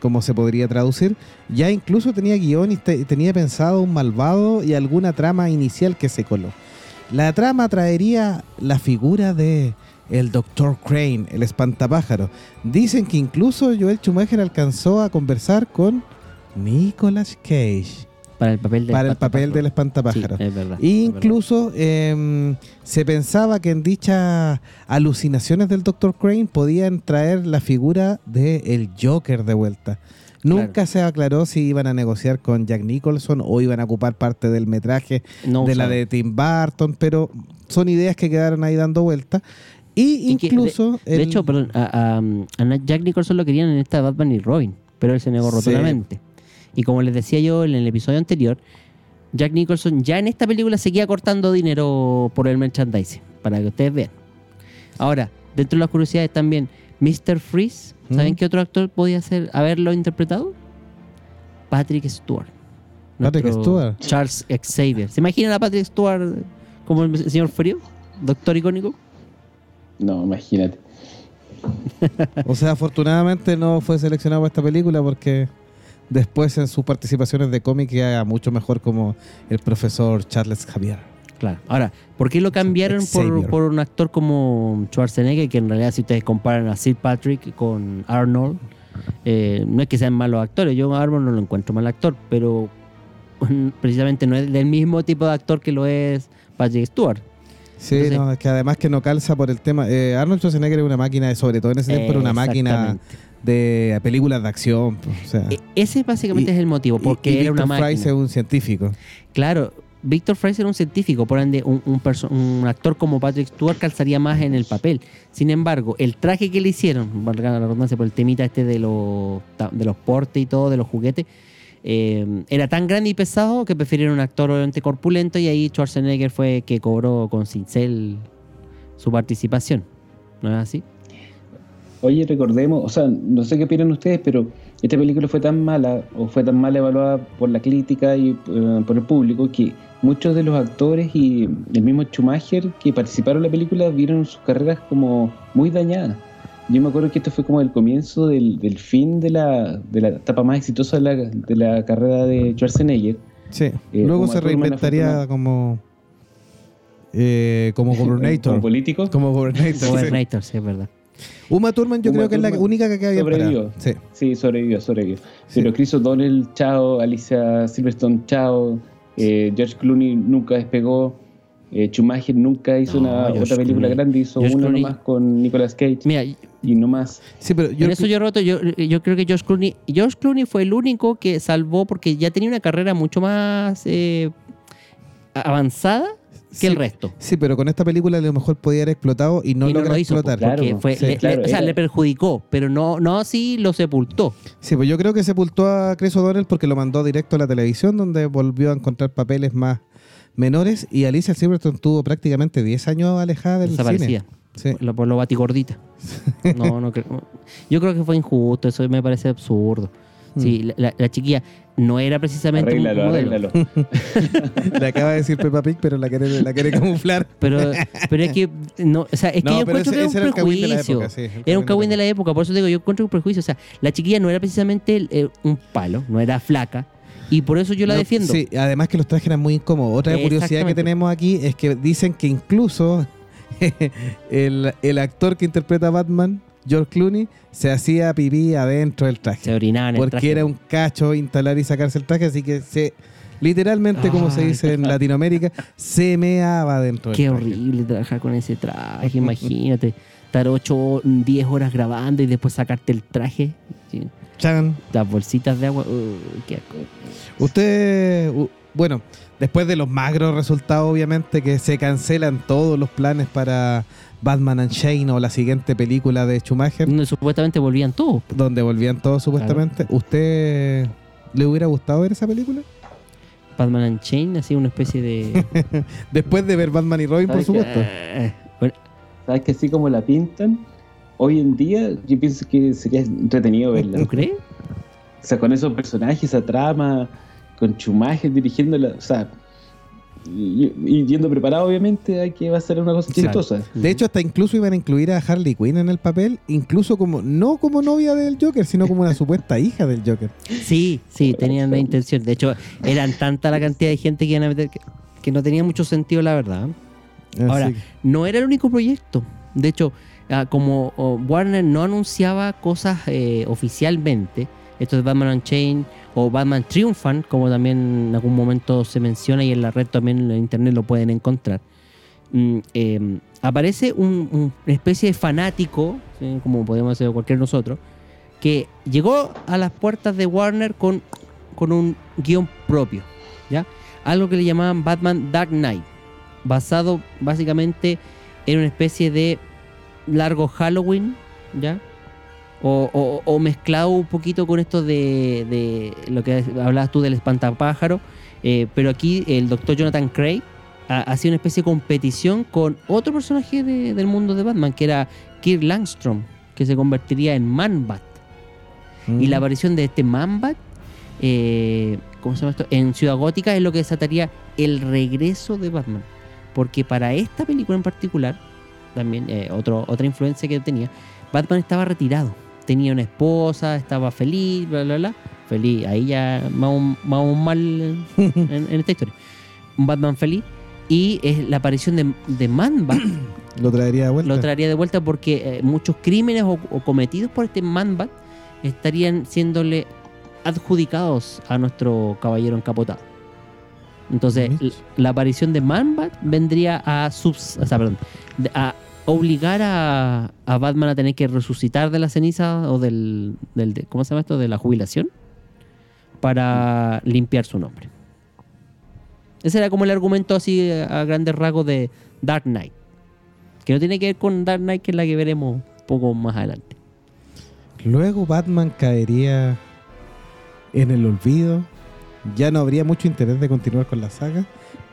como se podría traducir, ya incluso tenía guion y te- tenía pensado un malvado y alguna trama inicial que se coló. La trama traería la figura de el Dr. Crane, el espantapájaro. Dicen que incluso Joel Schumacher alcanzó a conversar con Nicolas Cage Para el papel del para el papel del espantapájaro. Sí, es verdad. Y es verdad. incluso em, se pensaba que en dichas alucinaciones del Dr. Crane podían traer la figura del el Joker de vuelta. Nunca se aclaró si iban a negociar con Jack Nicholson o iban a ocupar parte del metraje No de la de Tim Burton, pero son ideas que quedaron ahí dando vuelta. Y incluso... de, de el- hecho, perdón, a, a- a Jack Nicholson lo querían en esta Batman y Robin, pero él se negó Sí. rotundamente. Y como les decía yo en el episodio anterior, Jack Nicholson ya en esta película seguía cortando dinero por el merchandising, para que ustedes vean. Ahora, dentro de las curiosidades también, Mr. Freeze, ¿saben ¿Mm? qué otro actor podía ser, haberlo interpretado? Patrick Stewart. Patrick Stewart. Charles Xavier. ¿Se imaginan a Patrick Stewart como el señor Frío? Doctor icónico. No, imagínate. O sea, afortunadamente no fue seleccionado para esta película porque después en sus participaciones de cómic queda mucho mejor como el profesor Charles Javier. Claro. Ahora, ¿por qué lo cambiaron por, un actor como Schwarzenegger? Que en realidad, si ustedes comparan a Sir Patrick con Arnold, eh, no es que sean malos actores. Yo a Arnold no lo encuentro mal actor, pero precisamente no es del mismo tipo de actor que lo es Patrick Stewart. Sí, Entonces- no, es que además que no calza por el tema. eh, Arnold Schwarzenegger era una máquina, de- sobre todo en ese tiempo, era una máquina. De películas de acción. pues, O sea, E- Ese básicamente Y- es el motivo, porque y- y era una Victor máquina. Fries es un científico. Claro, Victor Fraser era un científico, por ende, un, un actor como Patrick Stewart calzaría más en el papel. Sin embargo, el traje que le hicieron, valga la redundancia por el temita este de los, de los portes y todo, de los juguetes, eh, era tan grande y pesado que prefirieron un actor obviamente corpulento y ahí Schwarzenegger fue que cobró con cincel su participación. ¿No es así? Oye, recordemos, o sea, no sé qué opinan ustedes, pero esta película fue tan mala o fue tan mal evaluada por la crítica y eh, por el público que muchos de los actores y el mismo Schumacher que participaron en la película vieron sus carreras como muy dañadas. Yo me acuerdo que esto fue como el comienzo del, del fin de la, de la etapa más exitosa de la, de la carrera de Schwarzenegger. Sí. Eh, Luego como se reinventaría como. eh, como Gobernator. Como político. como Gobernator. sí. Gobernator, sí, es verdad. Uma Thurman yo Uma creo que es la única que queda bien sobrevivió. Sí. Sí, sobrevivió, sobrevivió. Sí. Pero Chris O'Donnell, chao. Alicia Silverstone, chao. eh, George Clooney nunca despegó. eh, Schumacher nunca hizo No, una George otra película Clooney. grande, hizo George una Clooney- nomás con Nicolas Cage Mira, y no más. Sí, pero yo en eso yo roto, yo, yo creo que George Clooney, George Clooney fue el único que salvó porque ya tenía una carrera mucho más eh, avanzada que Sí, el resto. Sí, pero con esta película a lo mejor podía haber explotado y no y no lo hizo explotar. Claro, porque fue, sí, le, claro, le- o sea, le perjudicó, pero no, no así lo sepultó. Sí, pues yo creo que sepultó a Chris O'Donnell porque lo mandó directo a la televisión, donde volvió a encontrar papeles más menores y Alicia Silverstone tuvo prácticamente 10 años alejada del Desaparecía. cine. Sí. Por lo, por lo batigordita. No, no creo. Yo creo que fue injusto, eso me parece absurdo. Sí, la, la- la chiquilla no era precisamente un Arréglalo, modelo. arréglalo. Le acaba de decir Peppa Pig, pero la quiere, la quiere camuflar. Pero, pero es que, no, o sea, es que No, yo encuentro ese- que ese era un prejuicio. época, sí, el era un Cagüín de la de la época, por eso te digo, yo encuentro un prejuicio. O sea, la chiquilla no era precisamente eh, un palo, no era flaca. Y por eso yo la No, defiendo. Sí, además que los trajes eran muy incómodos. Otra curiosidad que tenemos aquí es que dicen que incluso el, el actor que interpreta a Batman, George Clooney, se hacía pipí adentro del traje. Se orinaban en el porque traje. era un cacho instalar y sacarse el traje, así que se literalmente, como se Ay. dice en Latinoamérica, se meaba dentro del Qué traje. horrible trabajar con ese traje, imagínate. Estar 8, 10 horas grabando y después sacarte el traje. Chan. Las bolsitas de agua. uh, qué. Usted, bueno, después de los magros resultados, obviamente, que se cancelan todos los planes para Batman and Shane o la siguiente película de Schumacher, Donde supuestamente volvían todos. donde volvían todos supuestamente, ¿usted le hubiera gustado ver esa película? Batman and Chain, así una especie de. Después de ver Batman y Robin, por supuesto. Eh, bueno, ¿Sabes que así como la pintan? Hoy en día yo pienso que sería entretenido verla. ¿Tú crees? O sea, con esos personajes, esa trama, con Schumacher dirigiéndola, o sea, y, y yendo preparado obviamente a que va a ser una cosa chistosa. De hecho, hasta incluso iban a incluir a Harley Quinn en el papel, incluso como, no como novia del Joker, sino como una supuesta hija del Joker. Sí, sí, tenían la intención. De hecho, eran tanta la cantidad de gente que iban a meter que, que no tenía mucho sentido, la verdad. Ahora, que- no era el único proyecto. De hecho, ah, como oh, Warner no anunciaba cosas eh, oficialmente, esto de Batman Unchained o Batman Triumphant, como también en algún momento se menciona y en la red también en internet lo pueden encontrar. mm, eh, aparece un- un- una especie de fanático, ¿sí? como podemos ser cualquier nosotros, que llegó a las puertas de Warner con, con un guion propio, ¿ya? Algo que le llamaban Batman Dark Knight, basado básicamente en una especie de largo Halloween, ¿ya? O, o- o mezclado un poquito con esto de, de lo que hablabas tú del espantapájaro, eh, pero aquí el doctor Jonathan Craig ha- hacía una especie de competición con otro personaje de- del mundo de Batman, que era Kirk Langstrom, que se convertiría en Man-Bat. Y Mm. la aparición de este Man-Bat, eh, ¿cómo se llama esto? En Ciudad Gótica es lo que desataría el regreso de Batman. Porque para esta película en particular, también eh, otro, otra influencia que tenía, Batman estaba retirado. Tenía una esposa, estaba feliz, bla, bla, bla. Feliz, ahí ya vamos, vamos mal en, en esta historia. Un Batman feliz. Y es la aparición de, de Man-Bat Lo traería de vuelta. lo traería de vuelta porque eh, muchos crímenes o, o cometidos por este Man-Bat estarían siéndole adjudicados a nuestro caballero encapotado. Entonces, la aparición de Man-Bat vendría a, subs- o sea, perdón, a obligar a, Batman a tener que resucitar de la ceniza o del, del de- ¿cómo se llama esto? de la jubilación para limpiar su nombre. Ese era como el argumento así eh, a grandes rasgos de Dark Knight. Que no tiene que ver con Dark Knight, que es la que veremos un poco más adelante. Luego Batman caería en el olvido. Ya no habría mucho interés de continuar con la saga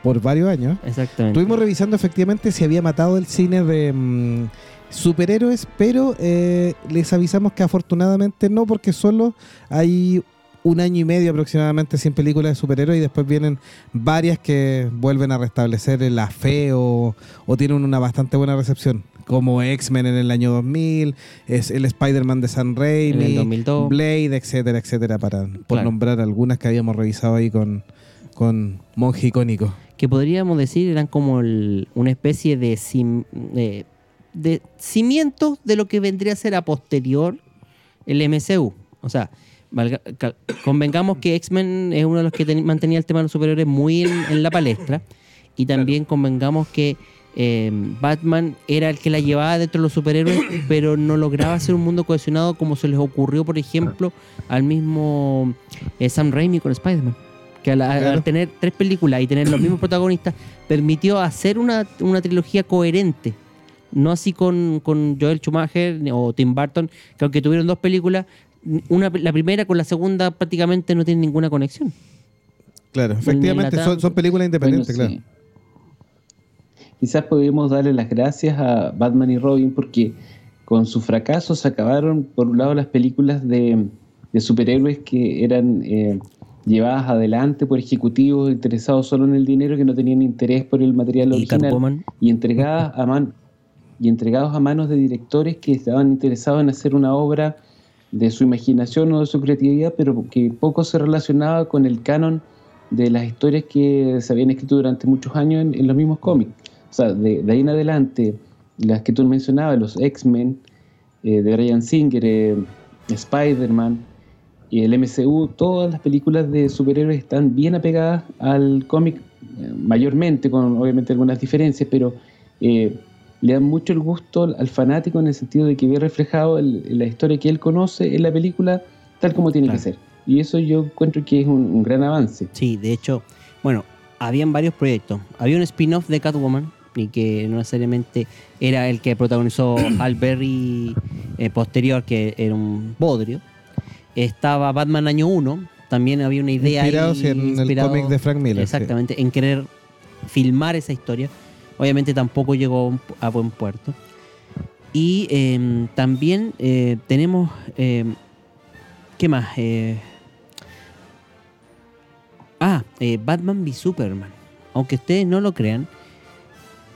por varios años. Exactamente. Estuvimos revisando efectivamente si había matado el cine de mm, superhéroes, pero eh, les avisamos que afortunadamente no, porque solo hay un año y medio aproximadamente sin películas de superhéroes y después vienen varias que vuelven a restablecer la fe o, o tienen una bastante buena recepción, como X-Men en el año 2000, es el Spider-Man de San Raimi, En el 2002. Blade, etcétera, etcétera, para por Claro. nombrar algunas que habíamos revisado ahí con, con Monje Icónico. Que podríamos decir eran como el- una especie de, sim- de, de cimientos de lo que vendría a ser a posterior el MCU. O sea, valga- cal- convengamos que X-Men es uno de los que ten- mantenía el tema de los superhéroes muy en, en la palestra. Y también convengamos que eh, Batman era el que la llevaba dentro de los superhéroes, pero no lograba hacer un mundo cohesionado como se les ocurrió, por ejemplo, al mismo eh, Sam Raimi con Spider-Man. Que al, tener tres películas y tener los mismos protagonistas, permitió hacer una, una trilogía coherente. No así con, con Joel Schumacher o Tim Burton, que aunque tuvieron dos películas, una, la primera con la segunda prácticamente no tienen ninguna conexión. Claro, efectivamente, son, son películas independientes, Bueno, claro. sí. Quizás podemos darle las gracias a Batman y Robin porque con su fracaso se acabaron, por un lado, las películas de, de superhéroes que eran eh, llevadas adelante por ejecutivos interesados solo en el dinero que no tenían interés por el material original y entregadas a man- y entregados a manos de directores que estaban interesados en hacer una obra de su imaginación o de su creatividad, pero que poco se relacionaba con el canon de las historias que se habían escrito durante muchos años en, en los mismos cómics. O sea, de, de ahí en adelante, las que tú mencionabas, los X-Men, eh, de Brian Singer, eh, Spider-Man y el MCU, todas las películas de superhéroes están bien apegadas al cómic, eh, mayormente, con obviamente algunas diferencias, pero eh, le dan mucho el gusto al fanático en el sentido de que ve reflejado el- la historia que él conoce en la película tal como tiene Claro. que ser. Y eso yo encuentro que es un, un gran avance. Sí, de hecho, bueno, habían varios proyectos. Había un spin-off de Catwoman, y que no necesariamente era el que protagonizó Al Berry eh, posterior, que era un bodrio. Estaba Batman Año 1, también había una idea Inspirados ahí, en el cómic de Frank Miller. sí. Exactamente, en querer filmar esa historia. Obviamente tampoco llegó a buen puerto. Y eh, también eh, tenemos. eh, ¿Qué más? Eh, ah, eh, Batman v Superman. Aunque ustedes no lo crean,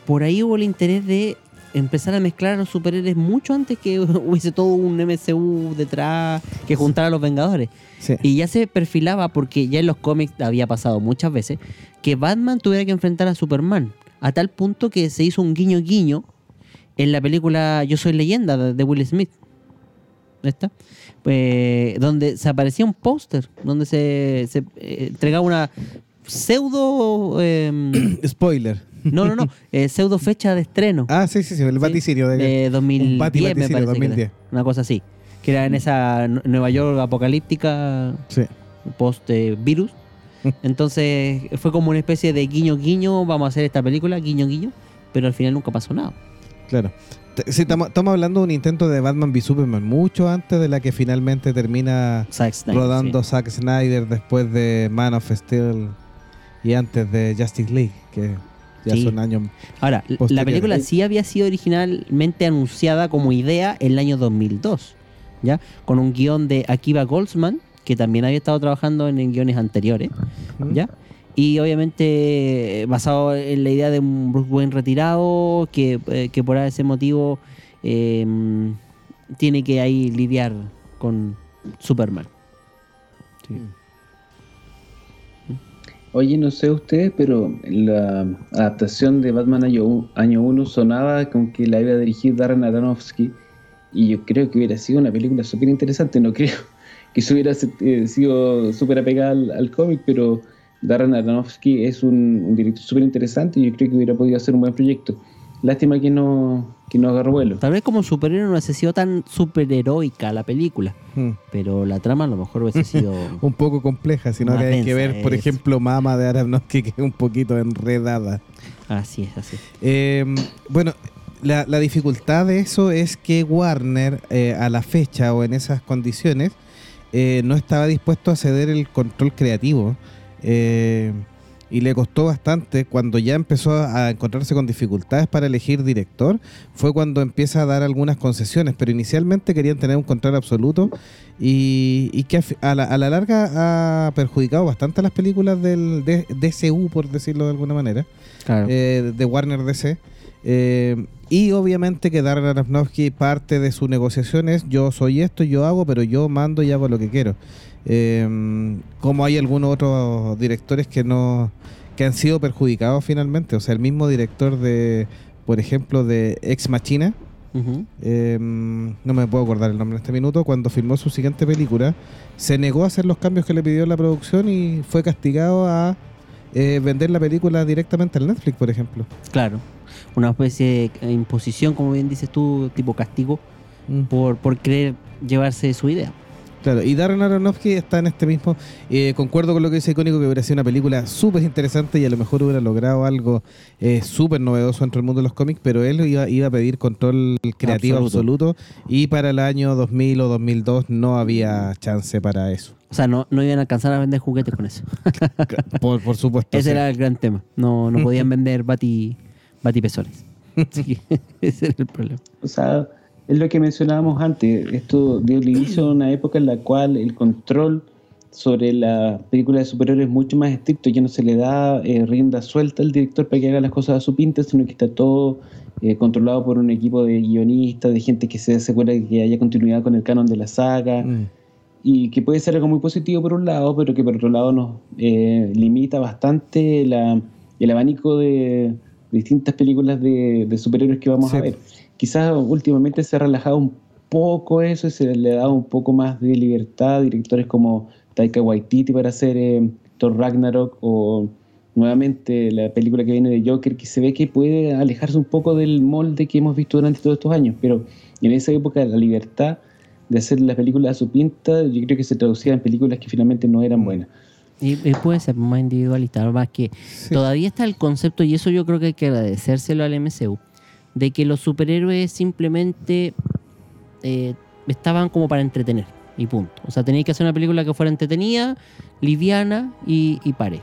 por ahí hubo el interés de empezar a mezclar a los superhéroes mucho antes que hubiese todo un MCU detrás que juntara a los Vengadores. Sí. Y ya se perfilaba, porque ya en los cómics había pasado muchas veces, que Batman tuviera que enfrentar a Superman. A tal punto que se hizo un guiño guiño en la película Yo Soy Leyenda de Will Smith. ¿Está? Pues, donde se aparecía un póster, donde se, se, eh, entregaba una pseudo... em, Spoiler. no, no, no, eh, pseudo fecha de estreno. Ah, sí, sí, sí, el Sí, vaticínio de, de 2010, un bati me vaticínio, parece que 2010. era. Una cosa así. que era en esa Nueva York apocalíptica Sí. post-virus. Entonces fue como una especie de guiño guiño, vamos a hacer esta película, guiño guiño, pero al final nunca pasó nada. Claro. Sí, estamos estamos hablando de un intento de Batman v Superman mucho antes de la que finalmente termina Zack Snyder, rodando sí. Zack Snyder después de Man of Steel y antes de Justice League, que ya Sí. son años. Ahora, la película sí había sido originalmente anunciada como idea en el año 2002, ¿ya? Con un guion de Akiva Goldsman, que también había estado trabajando en, guiones anteriores, ¿Mm? ¿ya? Y obviamente eh, basado en la idea de un Bruce Wayne retirado, que, eh, que por ese motivo eh, tiene que ahí lidiar con Superman. Oye, no sé ustedes, pero la adaptación de Batman año, año 1 sonaba con que la iba a dirigir Darren Aronofsky y yo creo que hubiera sido una película súper interesante, no creo que se hubiera eh, sido súper apegada al, al cómic, pero Darren Aronofsky es un, un director súper interesante y yo creo que hubiera podido hacer un buen proyecto. Lástima que no, que no agarró vuelo. Tal vez como superhéroe no hubiese sido tan superheroica la película, Mm. pero la trama a lo mejor hubiese sido... Un poco compleja, sino que hay que ver, por eso. ejemplo, Mama de Aronofsky, que es un poquito enredada. Así es, así es. Eh, bueno, la, la dificultad de eso es que Warner, eh, a la fecha o en esas condiciones, eh, no estaba dispuesto a ceder el control creativo. eh, y le costó bastante cuando ya empezó a encontrarse con dificultades para elegir director, fue cuando empieza a dar algunas concesiones, pero inicialmente querían tener un control absoluto y, y que a la, a la larga ha perjudicado bastante a las películas del DCU, por decirlo de alguna manera Claro. eh, de Warner DC. Eh, y obviamente que Darren Aronofsky parte de su negociación es yo soy esto, yo hago, pero yo mando y hago lo que quiero. Eh, como hay algunos otros directores que no que han sido perjudicados finalmente. O sea, el mismo director de, por ejemplo, de Ex Machina, eh, no me puedo acordar el nombre en este minuto, cuando filmó su siguiente película, se negó a hacer los cambios que le pidió la producción y fue castigado a eh, vender la película directamente al Netflix, por ejemplo. Claro. Una especie de imposición, como bien dices tú, tipo castigo, por, por querer llevarse su idea. Claro, y Darren Aronofsky está en este mismo. eh, concuerdo con lo que dice Icónico, que hubiera sido una película súper interesante y a lo mejor hubiera logrado algo eh, súper novedoso entre el mundo de los cómics, pero él iba, iba a pedir control creativo absoluto. y para el año 2000 o 2002 no había chance para eso. O sea, no, no iban a alcanzar a vender juguetes con eso. Por, por supuesto. Ese sí. era el gran tema. No, no podían vender bati. Así que ese era el problema. O sea, es lo que mencionábamos antes. Esto dio el inicio a una época en la cual el control sobre la película de superhéroes es mucho más estricto. Ya no se le da eh, rienda suelta al director para que haga las cosas a su pinta, sino que está todo eh, controlado por un equipo de guionistas, de gente que se asegura de que haya continuidad con el canon de la saga. Mm. y que puede ser algo muy positivo por un lado, pero que por otro lado nos eh, limita bastante la- el abanico de distintas películas de, de superhéroes que vamos Sí. a ver. Quizás últimamente se ha relajado un poco eso y se le ha dado un poco más de libertad a directores como Taika Waititi para hacer eh, Thor Ragnarok o nuevamente la película que viene de Joker que se ve que puede alejarse un poco del molde que hemos visto durante todos estos años, pero en esa época la libertad de hacer las películas a su pinta, yo creo que se traducía en películas que finalmente no eran buenas. Y, y puede ser más individualista, más que Sí. todavía está el concepto, y eso yo creo que hay que agradecérselo al MCU, de que los superhéroes simplemente eh, estaban como para entretener, y punto. O sea, tenéis que hacer una película que fuera entretenida, liviana y, y pare.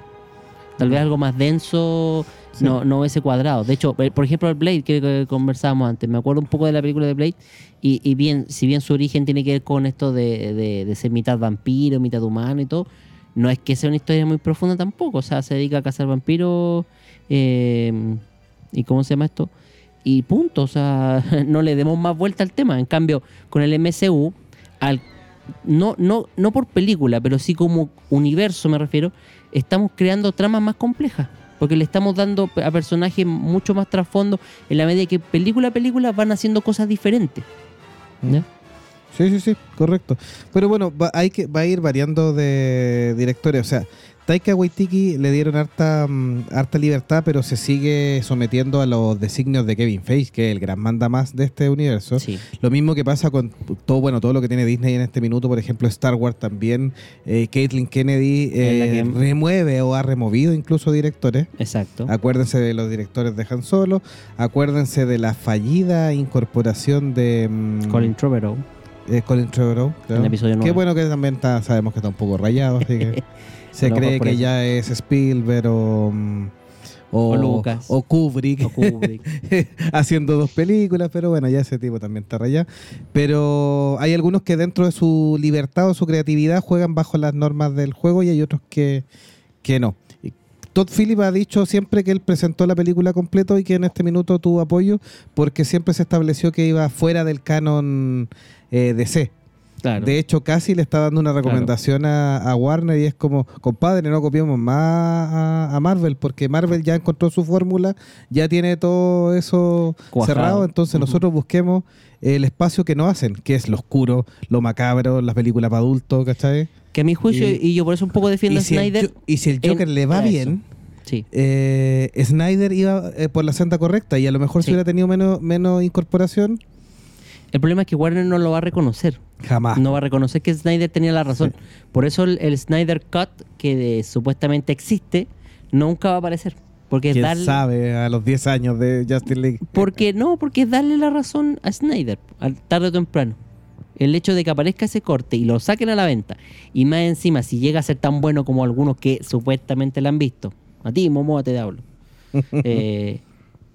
Tal vez algo más denso Sí. no, no ese cuadrado. De hecho, eh, por ejemplo, el Blade, que, que conversábamos antes, me acuerdo un poco de la película de Blade, y, y bien, si bien su origen tiene que ver con esto de, de- de ser mitad vampiro, mitad humano y todo, no es que sea una historia muy profunda tampoco. O sea, se dedica a cazar vampiros. eh, ¿Y cómo se llama esto? Y punto. O sea, no le demos más vuelta al tema. En cambio, con el MCU, al, no, no, no por película, pero sí como universo me refiero, estamos creando tramas más complejas. Porque le estamos dando a personajes mucho más trasfondo en la medida que película a película van haciendo cosas diferentes. ¿ya? Sí, sí, sí, correcto. Pero bueno, va, hay que, va a ir variando de directores. O sea, Taika Waititi le dieron harta, mm, harta libertad, pero se sigue sometiendo a los designios de Kevin Feige, que es el gran manda más de este universo. Sí. Lo mismo que pasa con todo, bueno, todo lo que tiene Disney en este minuto, por ejemplo, Star Wars también. Eh, Caitlin Kennedy eh, que- remueve o ha removido incluso directores. Exacto. Acuérdense de los directores de Han Solo. Acuérdense de la fallida incorporación de mm, Colin Trevorrow. Eh, Colin Trevorrow. claro. En el episodio Qué bueno que también está, sabemos que está un poco rayado, así que se cree que eso. ya es Spielberg o, mm, o, O Lucas. o Kubrick. O Kubrick. haciendo dos películas, pero bueno, ya ese tipo también está rayado. Pero hay algunos que dentro de su libertad o su creatividad juegan bajo las normas del juego y hay otros que, que no. Todd Phillips ha dicho siempre que él presentó la película completo y que en este minuto tuvo apoyo porque siempre se estableció que iba fuera del canon eh, DC. Claro. De hecho, casi le está dando una recomendación a, a Warner y es como, compadre, no copiemos más a, a Marvel, porque Marvel ya encontró su fórmula, ya tiene todo eso Cuajado. cerrado, entonces nosotros busquemos el espacio que no hacen, que es lo oscuro, lo macabro, las películas para adultos, ¿cachai? que a mi juicio, Y- y, yo por eso un poco defiendo a si, Snyder. Y si el en- Joker le va bien, Sí. eh, Snyder iba eh, por la senda correcta y a lo mejor si Sí. hubiera tenido menos, menos incorporación, El problema es que Warner no lo va a reconocer. jamás. No va a reconocer que Snyder tenía la razón. Por eso el, el Snyder Cut, que de- supuestamente existe, nunca va a aparecer. Porque ¿Quién darle. sabe a los 10 años de Justin League? Porque no, porque es darle la razón a Snyder, tarde o temprano. El hecho de que aparezca ese corte y lo saquen a la venta, y más encima, si llega a ser tan bueno como algunos que supuestamente la han visto, a ti, Momoa, te hablo, eh,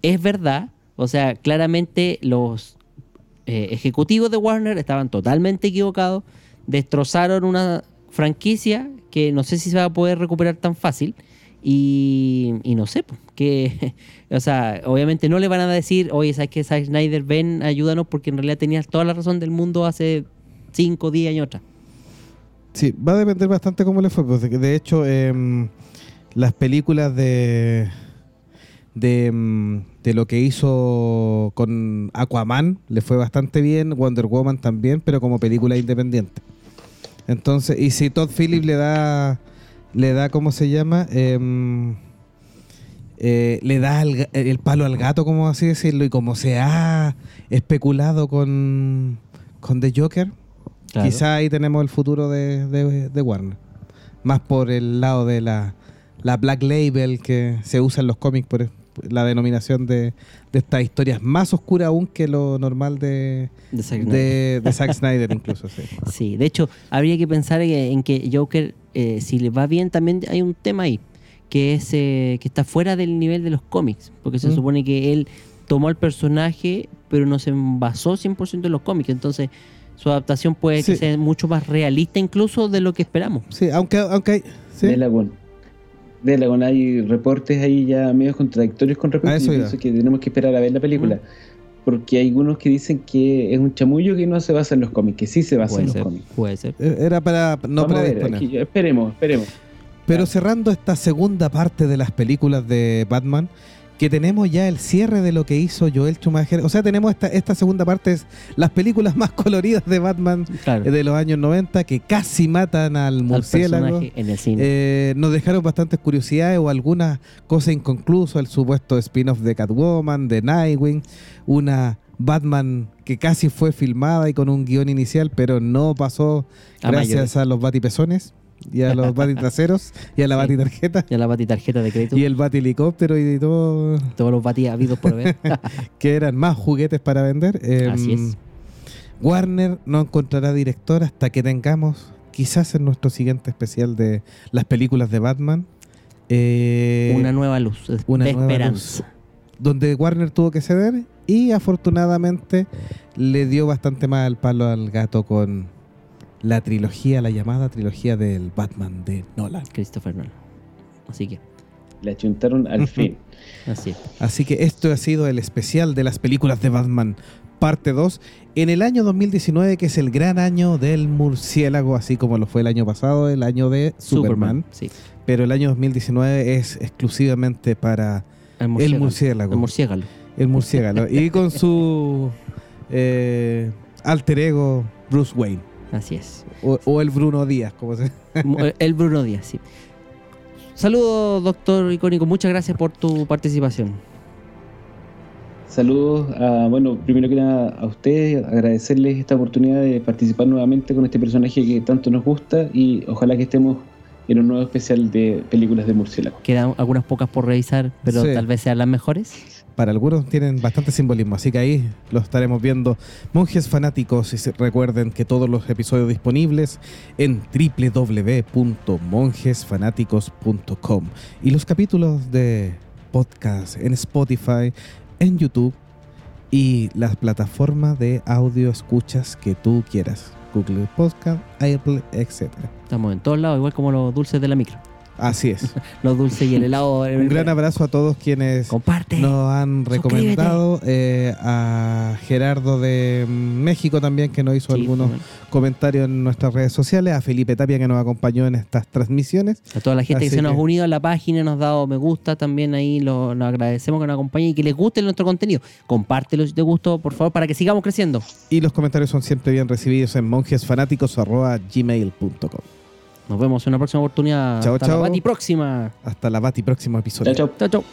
es verdad, o sea, claramente los eh, ejecutivos de Warner estaban totalmente equivocados, destrozaron una franquicia que no sé si se va a poder recuperar tan fácil. Y, y no sé, pues, o sea, obviamente no le van a decir, oye, ¿sabes qué? Zack Snyder, ven, ayúdanos, porque en realidad tenías toda la razón del mundo hace 5, 10 años atrás. Sí, va a depender bastante cómo le fue. De, de hecho, em, las películas de, de, em, de lo que hizo con Aquaman le fue bastante bien, Wonder Woman también, pero como película independiente. Entonces, y si Todd Phillips le da, le da, ¿cómo se llama? Em, eh, le da el, el palo al gato, como así decirlo, y como se ha especulado con, con The Joker, Claro. Quizá ahí tenemos el futuro de, de- de Warner. Más por el lado de la, la Black Label que se usa en los cómics por la denominación de, de estas historias más oscuras aún que lo normal de, De Zack Snyder. de, de Zack Snyder incluso. Sí. Sí, de hecho, habría que pensar en, que Joker, eh, si le va bien, también hay un tema ahí, que es eh, que está fuera del nivel de los cómics, porque se Mm. supone que él tomó el personaje, pero no se basó 100% en los cómics, entonces su adaptación puede Sí. que sea mucho más realista incluso de lo que esperamos. Sí, aunque, aunque. ¿sí? De. De Lagón hay reportes ahí ya medio contradictorios con respecto A eso Yo iba. pienso que tenemos que esperar a ver la película. Porque hay algunos que dicen que es un chamullo que no se basa en los cómics, que sí se basa Puede en los cómics. puede ser. Eh, Era para no Vamos a ver, predisponer. aquí, esperemos, esperemos. Pero cerrando esta segunda parte de las películas de Batman, que tenemos ya el cierre de lo que hizo Joel Schumacher. O sea, tenemos esta, esta segunda parte, es las películas más coloridas de Batman Claro. eh, de los años 90, que casi matan al murciélago. en el cine. Eh, nos dejaron bastantes curiosidades o algunas cosas inconclusas, el supuesto spin-off de Catwoman, de Nightwing, una Batman que casi fue filmada y con un guion inicial, pero no pasó A gracias mayores. a los batipezones y a los batitraseros y a la Sí. batitarjeta ya la bati tarjeta de crédito. y el batihelicóptero y todo Todos los batis habidos por ver. que eran más juguetes para vender. Eh, Así es. Warner no encontrará director hasta que tengamos, quizás en nuestro siguiente especial de las películas de Batman, eh, una nueva luz una de nueva esperanza. donde Warner tuvo que ceder y afortunadamente le dio bastante más el palo al gato con la trilogía, la llamada trilogía del Batman de Nolan. Christopher Nolan. Así que, Le achuntaron al fin. así es. Así que esto ha sido el especial de las películas de Batman, parte 2, en el año 2019, que es el gran año del murciélago, así como lo fue el año pasado, el año de Superman. Sí. Pero el año 2019 es exclusivamente para El murciélago. El murciélago. El murciélago. y con su eh, alter ego Bruce Wayne. Así es. O, o el Bruno Díaz, como se Mo- El Bruno Díaz, sí. Saludos, doctor Icónico. Muchas gracias por tu participación. Saludos a, bueno, primero que nada a ustedes, agradecerles esta oportunidad de participar nuevamente con este personaje que tanto nos gusta y ojalá que estemos en un nuevo especial de películas de murciélago. Quedan algunas pocas por revisar, pero Sí. tal vez sean las mejores. Para algunos tienen bastante simbolismo, así que ahí lo estaremos viendo. Monjes fanáticos, y recuerden que todos los episodios disponibles en www.monjesfanáticos.com y los capítulos de podcast en Spotify, en YouTube y las plataformas de audio escuchas que tú quieras. Google Podcast, Apple, etc. Estamos en todos lados, igual como los dulces de la micro. Así es. Los dulces y el helado. Un gran abrazo a todos quienes Comparte. nos han recomendado eh, a Gerardo de México también que nos hizo Sí, algunos bueno. comentarios en nuestras redes sociales, a Felipe Tapia que nos acompañó en estas transmisiones. A toda la gente que se nos ha unido a la página, nos ha dado me gusta también ahí, lo, nos agradecemos que nos acompañen y que les guste nuestro contenido. Compártelo si te gustó, por favor, para que sigamos creciendo. Y los comentarios son siempre bien recibidos en monjesfanáticos.gmail.com. Nos vemos en una próxima oportunidad. Chao, Hasta chao. la pati próxima. Hasta la Bati próximo episodio. Chao, chao. Chao, chao.